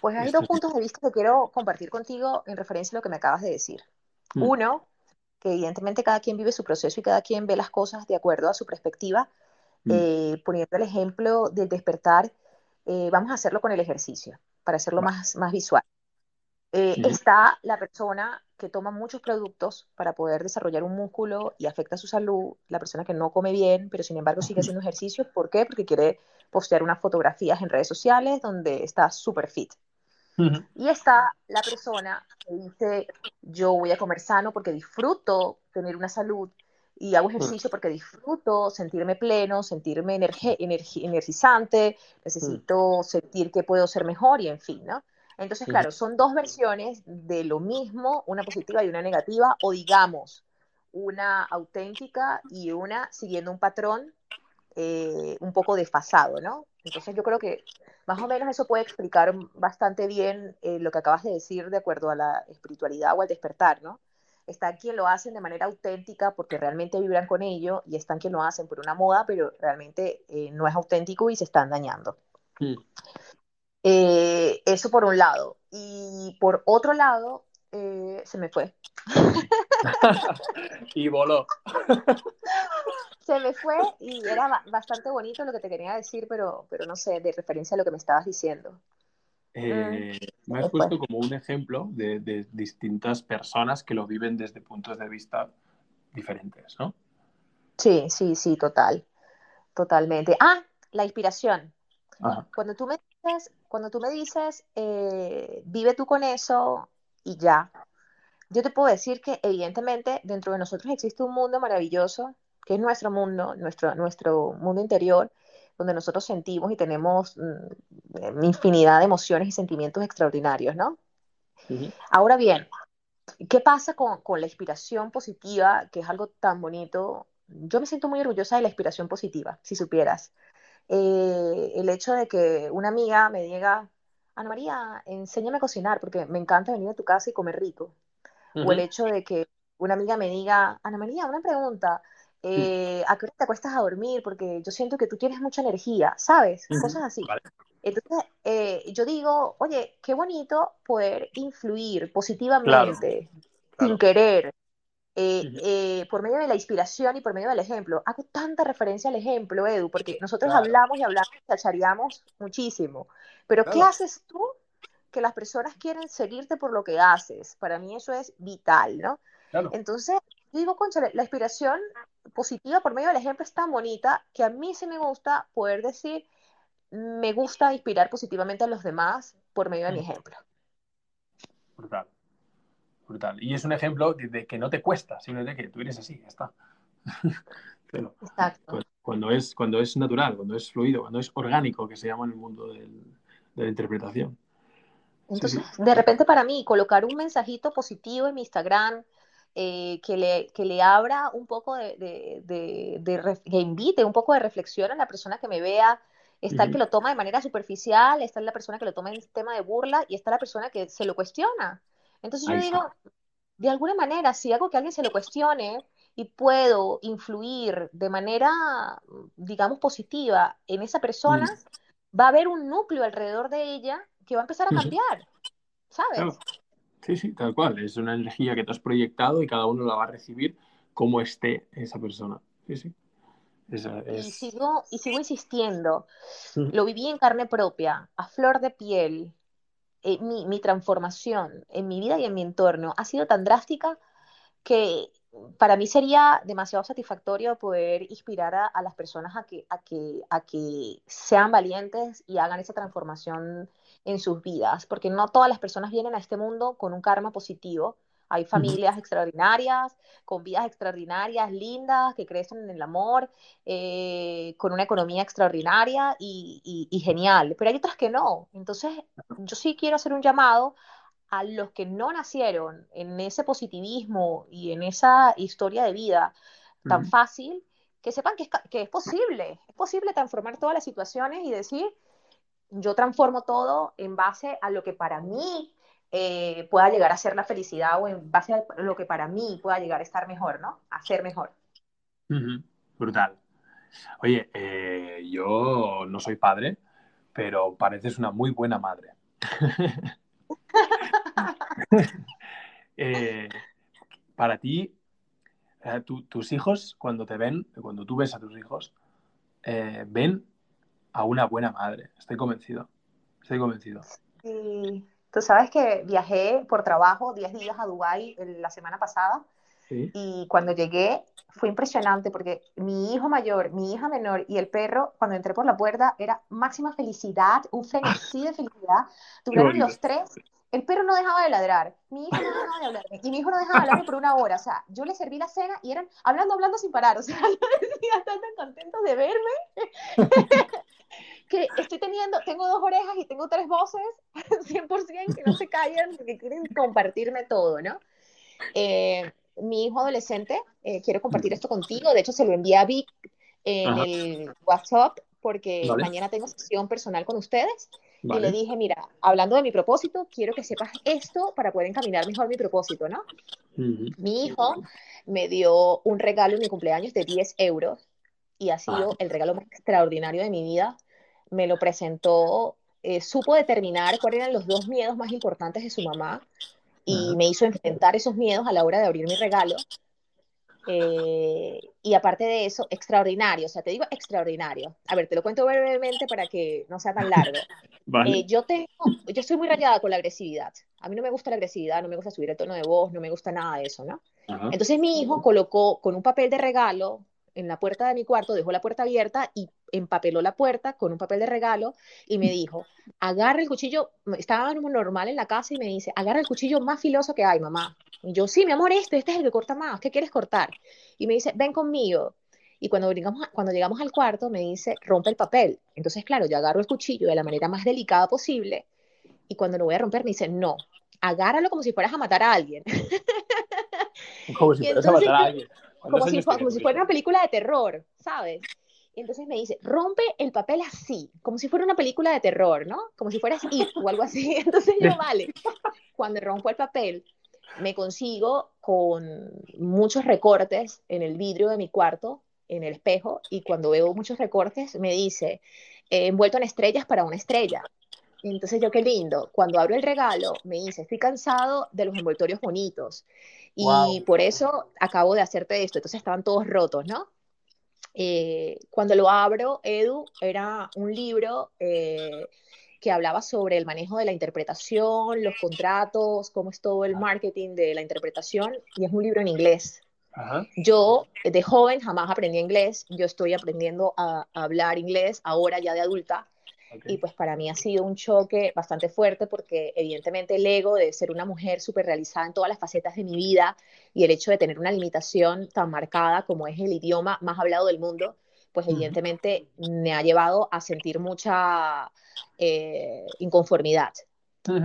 Pues hay dos puntos de vista que quiero compartir contigo en referencia a lo que me acabas de decir. Mm. Uno, que evidentemente cada quien vive su proceso y cada quien ve las cosas de acuerdo a su perspectiva, mm. eh, poniendo el ejemplo del despertar, eh, vamos a hacerlo con el ejercicio, para hacerlo más, más visual. Eh, está la persona que toma muchos productos para poder desarrollar un músculo y afecta su salud, la persona que no come bien, pero sin embargo sigue haciendo ejercicio. ¿Por qué? Porque quiere postear unas fotografías en redes sociales donde está súper fit. Y está la persona que dice, yo voy a comer sano porque disfruto tener una salud y hago ejercicio porque disfruto sentirme pleno, sentirme energizante, necesito sentir que puedo ser mejor y en fin, ¿no? Entonces, claro, son dos versiones de lo mismo, una positiva y una negativa, o digamos, una auténtica y una siguiendo un patrón eh, un poco desfasado, ¿no? Entonces yo creo que más o menos eso puede explicar bastante bien eh, lo que acabas de decir de acuerdo a la espiritualidad o al despertar, ¿no? Está quien lo hacen de manera auténtica porque realmente vibran con ello y están quien lo hacen por una moda, pero realmente eh, no es auténtico y se están dañando. Mm. Eh, eso por un lado. Y por otro lado, se me fue. <laughs> y voló. se me fue y era bastante bonito lo que te quería decir, pero, pero no sé, de referencia a lo que me estabas diciendo. Eh, mm, me has puesto como un ejemplo de, distintas personas que lo viven desde puntos de vista diferentes, ¿no? Sí, sí, sí, total. Totalmente. Ah, la inspiración. Cuando tú me dices, cuando tú me dices eh, vive tú con eso y ya, yo te puedo decir que evidentemente dentro de nosotros existe un mundo maravilloso, que es nuestro mundo, nuestro, nuestro mundo interior, donde nosotros sentimos y tenemos mm, infinidad de emociones y sentimientos extraordinarios, ¿no? Ahora bien, ¿qué pasa con, con, la inspiración positiva, que es algo tan bonito? Yo me siento muy orgullosa de la inspiración positiva, si supieras. Eh, el hecho de que una amiga me diga, Ana María, enséñame a cocinar, porque me encanta venir a tu casa y comer rico o el hecho de que una amiga me diga, Ana María, una pregunta, eh, ¿a qué hora te acuestas a dormir? Porque yo siento que tú tienes mucha energía, ¿sabes? Cosas así. Entonces, eh, yo digo, oye, qué bonito poder influir positivamente, sin querer, eh, por medio de la inspiración y por medio del ejemplo. Hago tanta referencia al ejemplo, Edu, porque nosotros hablamos y hablamos y chachareamos muchísimo. Pero, ¿qué haces tú que las personas quieren seguirte por lo que haces. Para mí eso es vital, ¿no? Entonces, yo digo, concha, la inspiración positiva por medio del ejemplo es tan bonita que a mí sí me gusta poder decir, me gusta inspirar positivamente a los demás por medio de mi ejemplo. Brutal. Brutal. Y es un ejemplo de, que no te cuesta, sino de que tú eres así, ya está. <laughs> Exacto. Cuando es, cuando es natural, cuando es fluido, cuando es orgánico, que se llama en el mundo de la interpretación. Entonces, de repente para mí, colocar un mensajito positivo en mi Instagram, eh, que, le, que le abra un poco de, de, que invite un poco de reflexión a la persona que me vea, está el que lo toma de manera superficial, está la persona que lo toma en tema de burla y está la persona que se lo cuestiona. Entonces yo digo, de alguna manera, si hago que alguien se lo cuestione y puedo influir de manera, digamos, positiva en esa persona, va a haber un núcleo alrededor de ella que va a empezar a cambiar, ¿sabes? Sí, sí, tal cual. Es una energía que te has proyectado y cada uno la va a recibir como esté esa persona. Sí, sí. y, sigo, y sigo insistiendo. Lo viví en carne propia, a flor de piel. Eh, mi, mi transformación en mi vida y en mi entorno ha sido tan drástica que para mí sería demasiado satisfactorio poder inspirar a, las personas a que, a, que, a que sean valientes y hagan esa transformación en sus vidas, porque no todas las personas vienen a este mundo con un karma positivo. Hay familias extraordinarias, con vidas extraordinarias, lindas, que crecen en el amor, eh, con una economía extraordinaria y, y, genial, pero hay otras que no. Entonces, yo sí quiero hacer un llamado a los que no nacieron en ese positivismo y en esa historia de vida tan fácil, que sepan que es, que es posible, es posible transformar todas las situaciones y decir, yo transformo todo en base a lo que para mí eh, pueda llegar a ser la felicidad o en base a lo que para mí pueda llegar a estar mejor, ¿no? A ser mejor. Brutal. Oye, eh, yo no soy padre, pero pareces una muy buena madre. <laughs> Eh, para ti, tus hijos, cuando te ven, cuando tú ves a tus hijos, ven a una buena madre. Estoy convencido. Estoy convencido. Sí. Tú sabes que viajé por trabajo 10 días a Dubái la semana pasada. Y cuando llegué fue impresionante porque mi hijo mayor, mi hija menor y el perro, cuando entré por la puerta, era máxima felicidad, un <laughs> frenesí de felicidad. Tuvieron los tres el perro no dejaba de ladrar, mi hijo no dejaba de hablar, y mi hijo no dejaba de hablar por una hora. O sea, yo le serví la cena y eran hablando, hablando sin parar. O sea, yo decía, están tan contentos de verme <laughs> <laughs> que estoy teniendo, tengo dos orejas y tengo tres voces, 100% que no se callan porque quieren compartirme todo, ¿no? Eh, mi hijo adolescente, eh, quiero compartir esto contigo, de hecho se lo envié a Vic en el WhatsApp porque mañana tengo sesión personal con ustedes. Y le dije, mira, hablando de mi propósito, quiero que sepas esto para poder encaminar mejor mi propósito, ¿no? Mi hijo me dio un regalo en mi cumpleaños de 10 euros y ha sido ah. el regalo más extraordinario de mi vida. Me lo presentó, eh, supo determinar cuáles eran los dos miedos más importantes de su mamá y me hizo enfrentar esos miedos a la hora de abrir mi regalo. Eh, y aparte de eso, extraordinario, o sea, te digo extraordinario. A ver, te lo cuento brevemente para que no sea tan largo. <laughs> Eh, yo, tengo, yo estoy muy rayada con la agresividad. A mí no me gusta la agresividad, no me gusta subir el tono de voz, no me gusta nada de eso, ¿no? Entonces mi hijo colocó con un papel de regalo en la puerta de mi cuarto, dejó la puerta abierta y empapeló la puerta con un papel de regalo y me dijo, agarra el cuchillo, estaba normal en la casa y me dice, agarra el cuchillo más filoso que hay, mamá. Y yo, sí, mi amor, este, este es el que corta más, ¿qué quieres cortar? Y me dice, ven conmigo. Y cuando llegamos, cuando llegamos al cuarto me dice, rompe el papel. Entonces, claro, yo agarro el cuchillo de la manera más delicada posible y cuando lo voy a romper me dice, no, agárralo como si fueras a matar a alguien. Como si <laughs> fueras a matar a alguien. Como si, como si fuera una película de terror, ¿sabes? Y entonces me dice, rompe el papel así, como si fuera una película de terror, ¿no? Como si fueras It o algo así. <laughs> Entonces yo, vale. Cuando rompo el papel, me consigo con muchos recortes en el vidrio de mi cuarto, en el espejo, y cuando veo muchos recortes, me dice, eh, envuelto en estrellas para una estrella. Entonces yo, qué lindo. Cuando abro el regalo, me dice, estoy cansado de los envoltorios bonitos. Y por eso acabo de hacerte esto. Entonces estaban todos rotos, ¿no? Eh, cuando lo abro, Edu, era un libro eh, que hablaba sobre el manejo de la interpretación, los contratos, cómo es todo el marketing de la interpretación, y es un libro en inglés. Yo, de joven, jamás aprendí inglés, yo estoy aprendiendo a hablar inglés ahora ya de adulta, y pues para mí ha sido un choque bastante fuerte porque evidentemente el ego de ser una mujer súper realizada en todas las facetas de mi vida y el hecho de tener una limitación tan marcada como es el idioma más hablado del mundo, pues evidentemente me ha llevado a sentir mucha eh, inconformidad.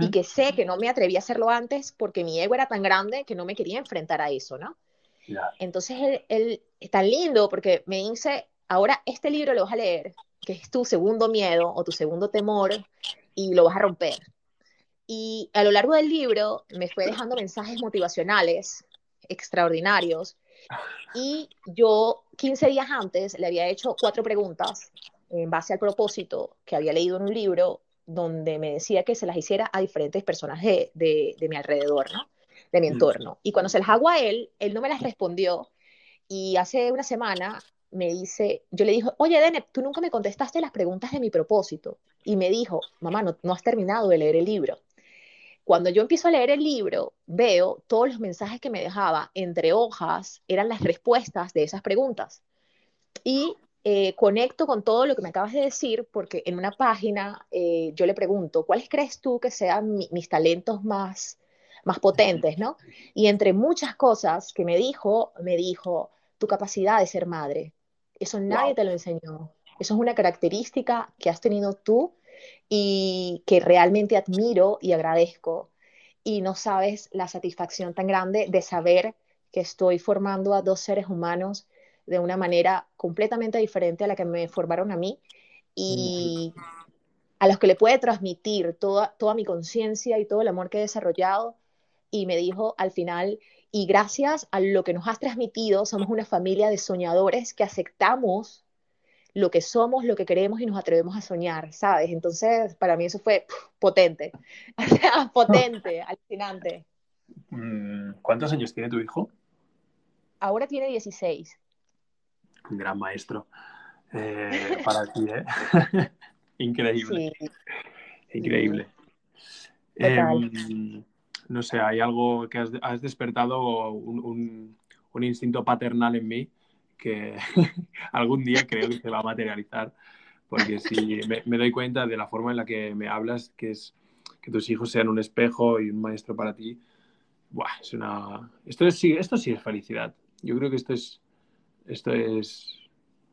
Y que sé que no me atreví a hacerlo antes porque mi ego era tan grande que no me quería enfrentar a eso, ¿no? Entonces él, él es tan lindo porque me dice, ahora este libro lo vas a leer que es tu segundo miedo o tu segundo temor, y lo vas a romper. Y a lo largo del libro me fue dejando mensajes motivacionales extraordinarios. Y yo 15 días antes le había hecho cuatro preguntas en base al propósito que había leído en un libro donde me decía que se las hiciera a diferentes personas de, de, de mi alrededor, ¿no? de mi mm. entorno. Y cuando se las hago a él, él no me las respondió. Y hace una semana me dice, yo le dije, oye, Dene, tú nunca me contestaste las preguntas de mi propósito. Y me dijo, mamá, no, no has terminado de leer el libro. Cuando yo empiezo a leer el libro, veo todos los mensajes que me dejaba entre hojas, eran las respuestas de esas preguntas. Y eh, conecto con todo lo que me acabas de decir, porque en una página eh, yo le pregunto, ¿cuáles crees tú que sean mis talentos más, más potentes? ¿no? Y entre muchas cosas que me dijo, me dijo, tu capacidad de ser madre, eso nadie te lo enseñó. Eso es una característica que has tenido tú y que realmente admiro y agradezco. Y no sabes la satisfacción tan grande de saber que estoy formando a dos seres humanos de una manera completamente diferente a la que me formaron a mí y a los que le puede transmitir toda, toda mi conciencia y todo el amor que he desarrollado. Y me dijo al final, y gracias a lo que nos has transmitido, somos una familia de soñadores que aceptamos lo que somos, lo que queremos y nos atrevemos a soñar, ¿sabes? Entonces, para mí eso fue potente, <laughs> potente, alucinante. Mm, ¿Cuántos años tiene tu hijo? Ahora tiene 16. Un gran maestro eh, <laughs> para ti, ¿eh? <laughs> Increíble. Increíble. Em, no sé, hay algo que has, despertado un, instinto paternal en mí que <laughs> algún día creo que se va a materializar, porque si me, doy cuenta de la forma en la que me hablas, que tus hijos sean un espejo y un maestro para ti, una... Esto, es, esto sí es felicidad. Yo creo que esto es, esto es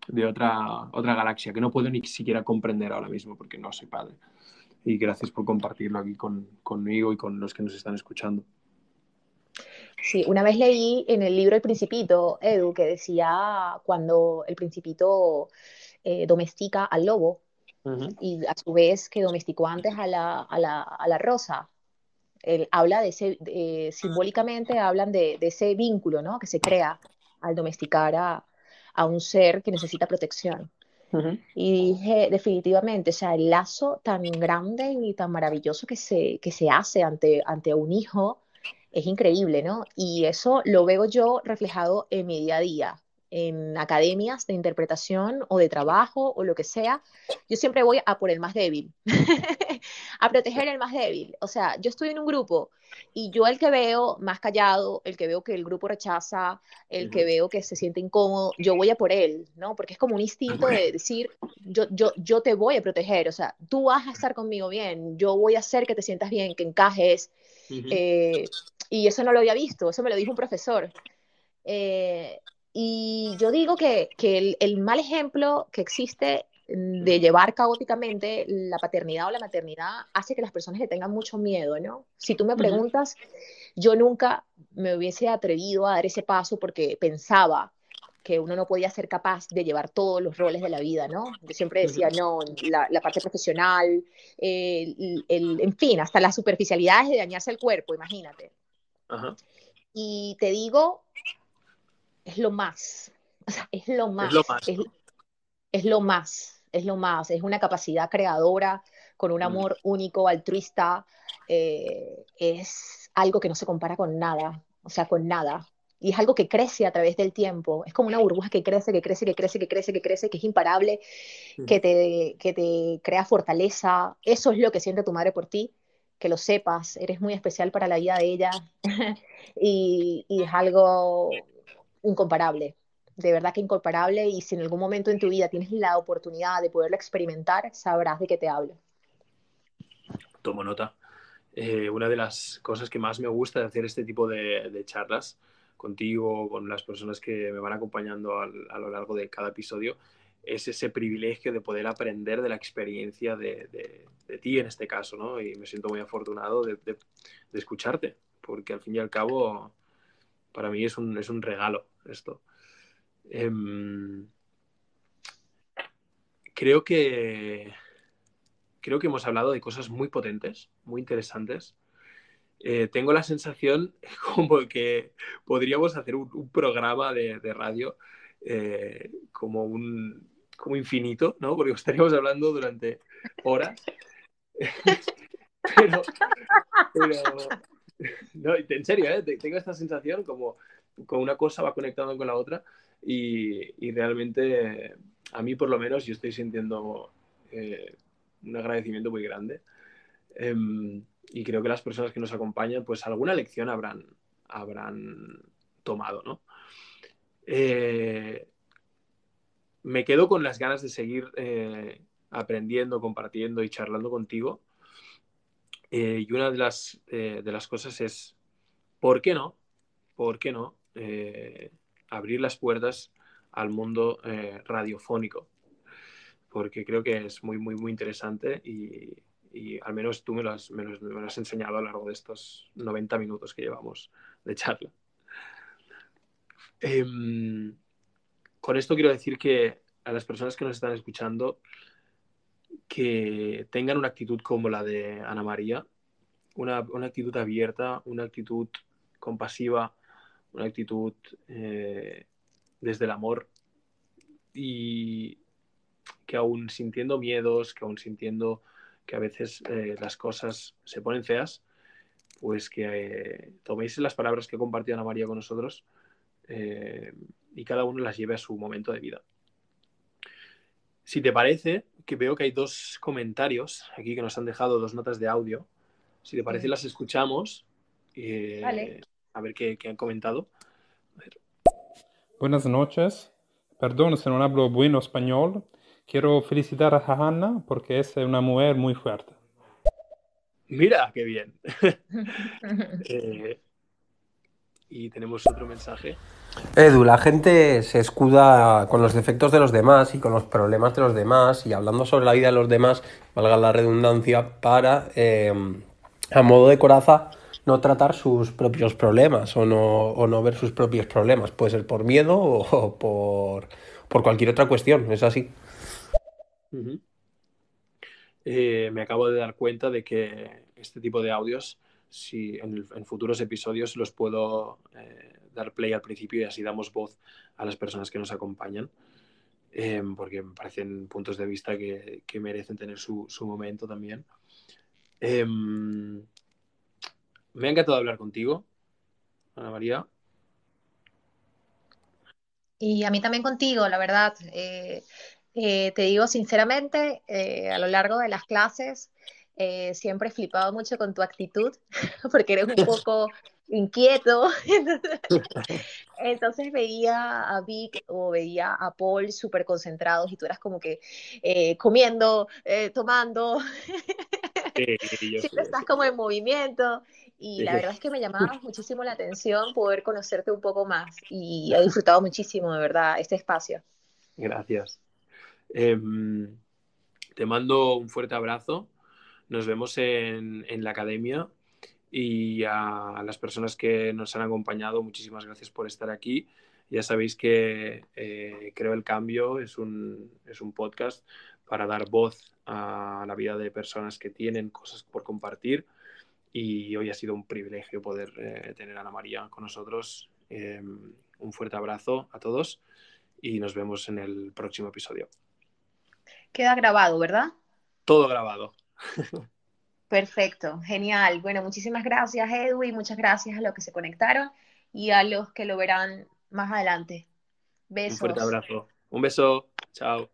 de otra, otra galaxia que no puedo ni siquiera comprender ahora mismo porque no soy padre y gracias por compartirlo aquí conmigo y con los que nos están escuchando. Sí, una vez leí en el libro El Principito, Edu, que decía cuando el Principito eh, domestica al lobo y a su vez que domesticó antes a la, a la, a la rosa. Él habla de ese, simbólicamente hablan de, de, ese vínculo ¿no? que se crea al domesticar a, a un ser que necesita protección. Y dije, definitivamente, o sea, el lazo tan grande y tan maravilloso que se, que se hace ante, ante un hijo es increíble, ¿no? Y eso lo veo yo reflejado en mi día a día en academias de interpretación o de trabajo o lo que sea, yo siempre voy a por el más débil, <laughs> a proteger el más débil. O sea, yo estoy en un grupo y yo el que veo más callado, el que veo que el grupo rechaza, el que veo que se siente incómodo, yo voy a por él, ¿no? Porque es como un instinto de decir, yo, yo, yo te voy a proteger, o sea, tú vas a estar conmigo bien, yo voy a hacer que te sientas bien, que encajes. Eh, y eso no lo había visto, eso me lo dijo un profesor. Eh, y yo digo que, que el, mal ejemplo que existe de llevar caóticamente la paternidad o la maternidad hace que las personas le tengan mucho miedo, ¿no? Si tú me preguntas, yo nunca me hubiese atrevido a dar ese paso porque pensaba que uno no podía ser capaz de llevar todos los roles de la vida, ¿no? Yo siempre decía, no, la, la parte profesional, el, el, en fin, hasta las superficialidades de dañarse el cuerpo, imagínate. Y te digo es lo más. O sea, es lo más. Es lo más. Es, lo más. Es lo más. Es una capacidad creadora con un mm. amor único, altruista. Eh, es algo que no se compara con nada. O sea, con nada. Y es algo que crece a través del tiempo. Es como una burbuja que crece, que crece, que crece, que crece, que crece, que es imparable, mm. que, te, que te crea fortaleza. Eso es lo que siente tu madre por ti que lo sepas, eres muy especial para la vida de ella <laughs> y, y, es algo incomparable, de verdad que incomparable y si en algún momento en tu vida tienes la oportunidad de poderlo experimentar, sabrás de qué te hablo. Tomo nota. Eh, una de las cosas que más me gusta de hacer este tipo de, charlas contigo, con las personas que me van acompañando a, lo largo de cada episodio, es ese privilegio de poder aprender de la experiencia de, ti en este caso, ¿no? Y me siento muy afortunado de, escucharte, porque al fin y al cabo para mí es un, es un regalo esto. Em, creo que creo que hemos hablado de cosas muy potentes, muy interesantes. Eh, tengo la sensación <laughs> como que podríamos hacer un, programa de, radio eh, como un como infinito, ¿no? Porque estaríamos hablando durante horas. <laughs> pero, no, en serio, ¿eh? tengo esta sensación como con una cosa va conectando con la otra y, realmente a mí por lo menos yo estoy sintiendo eh, un agradecimiento muy grande em, y creo que las personas que nos acompañan pues alguna lección habrán, habrán tomado, ¿no? Eh, me quedo con las ganas de seguir eh, aprendiendo, compartiendo y charlando contigo. y una de las, de las cosas es, ¿por qué no? ¿Por qué no? Eh, abrir las puertas al mundo eh, radiofónico, porque creo que es muy, muy, muy interesante y, al menos tú me lo, has, enseñado a lo largo de estos 90 minutos que llevamos de charla. Em, con esto quiero decir que a las personas que nos están escuchando, que tengan una actitud como la de Ana María, una, una actitud abierta, una actitud compasiva, una actitud eh, desde el amor y que aún sintiendo miedos, que aún sintiendo que a veces eh, las cosas se ponen feas, pues que eh, toméis las palabras que compartió Ana María con nosotros y cada uno las lleve a su momento de vida. Si te parece, que veo que hay dos comentarios aquí que nos han dejado dos notas de audio. Si te parece, las escuchamos. vale a ver qué, han comentado. Buenas noches. Perdón si no hablo bueno español. Quiero felicitar a Hanna porque es una mujer muy fuerte. Mira, qué bien. <laughs> Eh, y tenemos otro mensaje. Edu, la gente se escuda con los defectos de los demás y con los problemas de los demás y hablando sobre la vida de los demás, valga la redundancia, para, eh, a modo de coraza, no tratar sus propios problemas o no, o no ver sus propios problemas. Puede ser por miedo o, por, por, cualquier otra cuestión, es así. Eh, me acabo de dar cuenta de que este tipo de audios, si en, futuros episodios los puedo eh, dar play al principio y así damos voz a las personas que nos acompañan, em, porque me parecen puntos de vista que, merecen tener su, momento también. Me ha encantado hablar contigo, Ana María. Y a mí también contigo, la verdad. Eh, eh, te digo sinceramente, eh, a lo largo de las clases siempre he flipado mucho con tu actitud, <laughs> porque eres un poco inquieto. <laughs> Entonces veía a Vic o veía a Paul súper concentrados y tú eras como que comiendo, tomando. <laughs> Siempre estás como en movimiento y la verdad es que me llamaba <laughs> muchísimo la atención poder conocerte un poco más y he disfrutado muchísimo, de verdad, este espacio. Gracias. Em, te mando un fuerte abrazo. Nos vemos en, en la academia y a las personas que nos han acompañado, muchísimas gracias por estar aquí. Ya sabéis que eh, Creo el Cambio es un, es un podcast para dar voz a la vida de personas que tienen cosas por compartir y hoy ha sido un privilegio poder eh, tener a Ana María con nosotros. Em, un fuerte abrazo a todos y nos vemos en el próximo episodio. Queda grabado, ¿verdad? Todo grabado. Perfecto, genial. Bueno, muchísimas gracias Edwin, muchas gracias a los que se conectaron y a los que lo verán más adelante. Besos. Un fuerte abrazo. Un beso. Chao.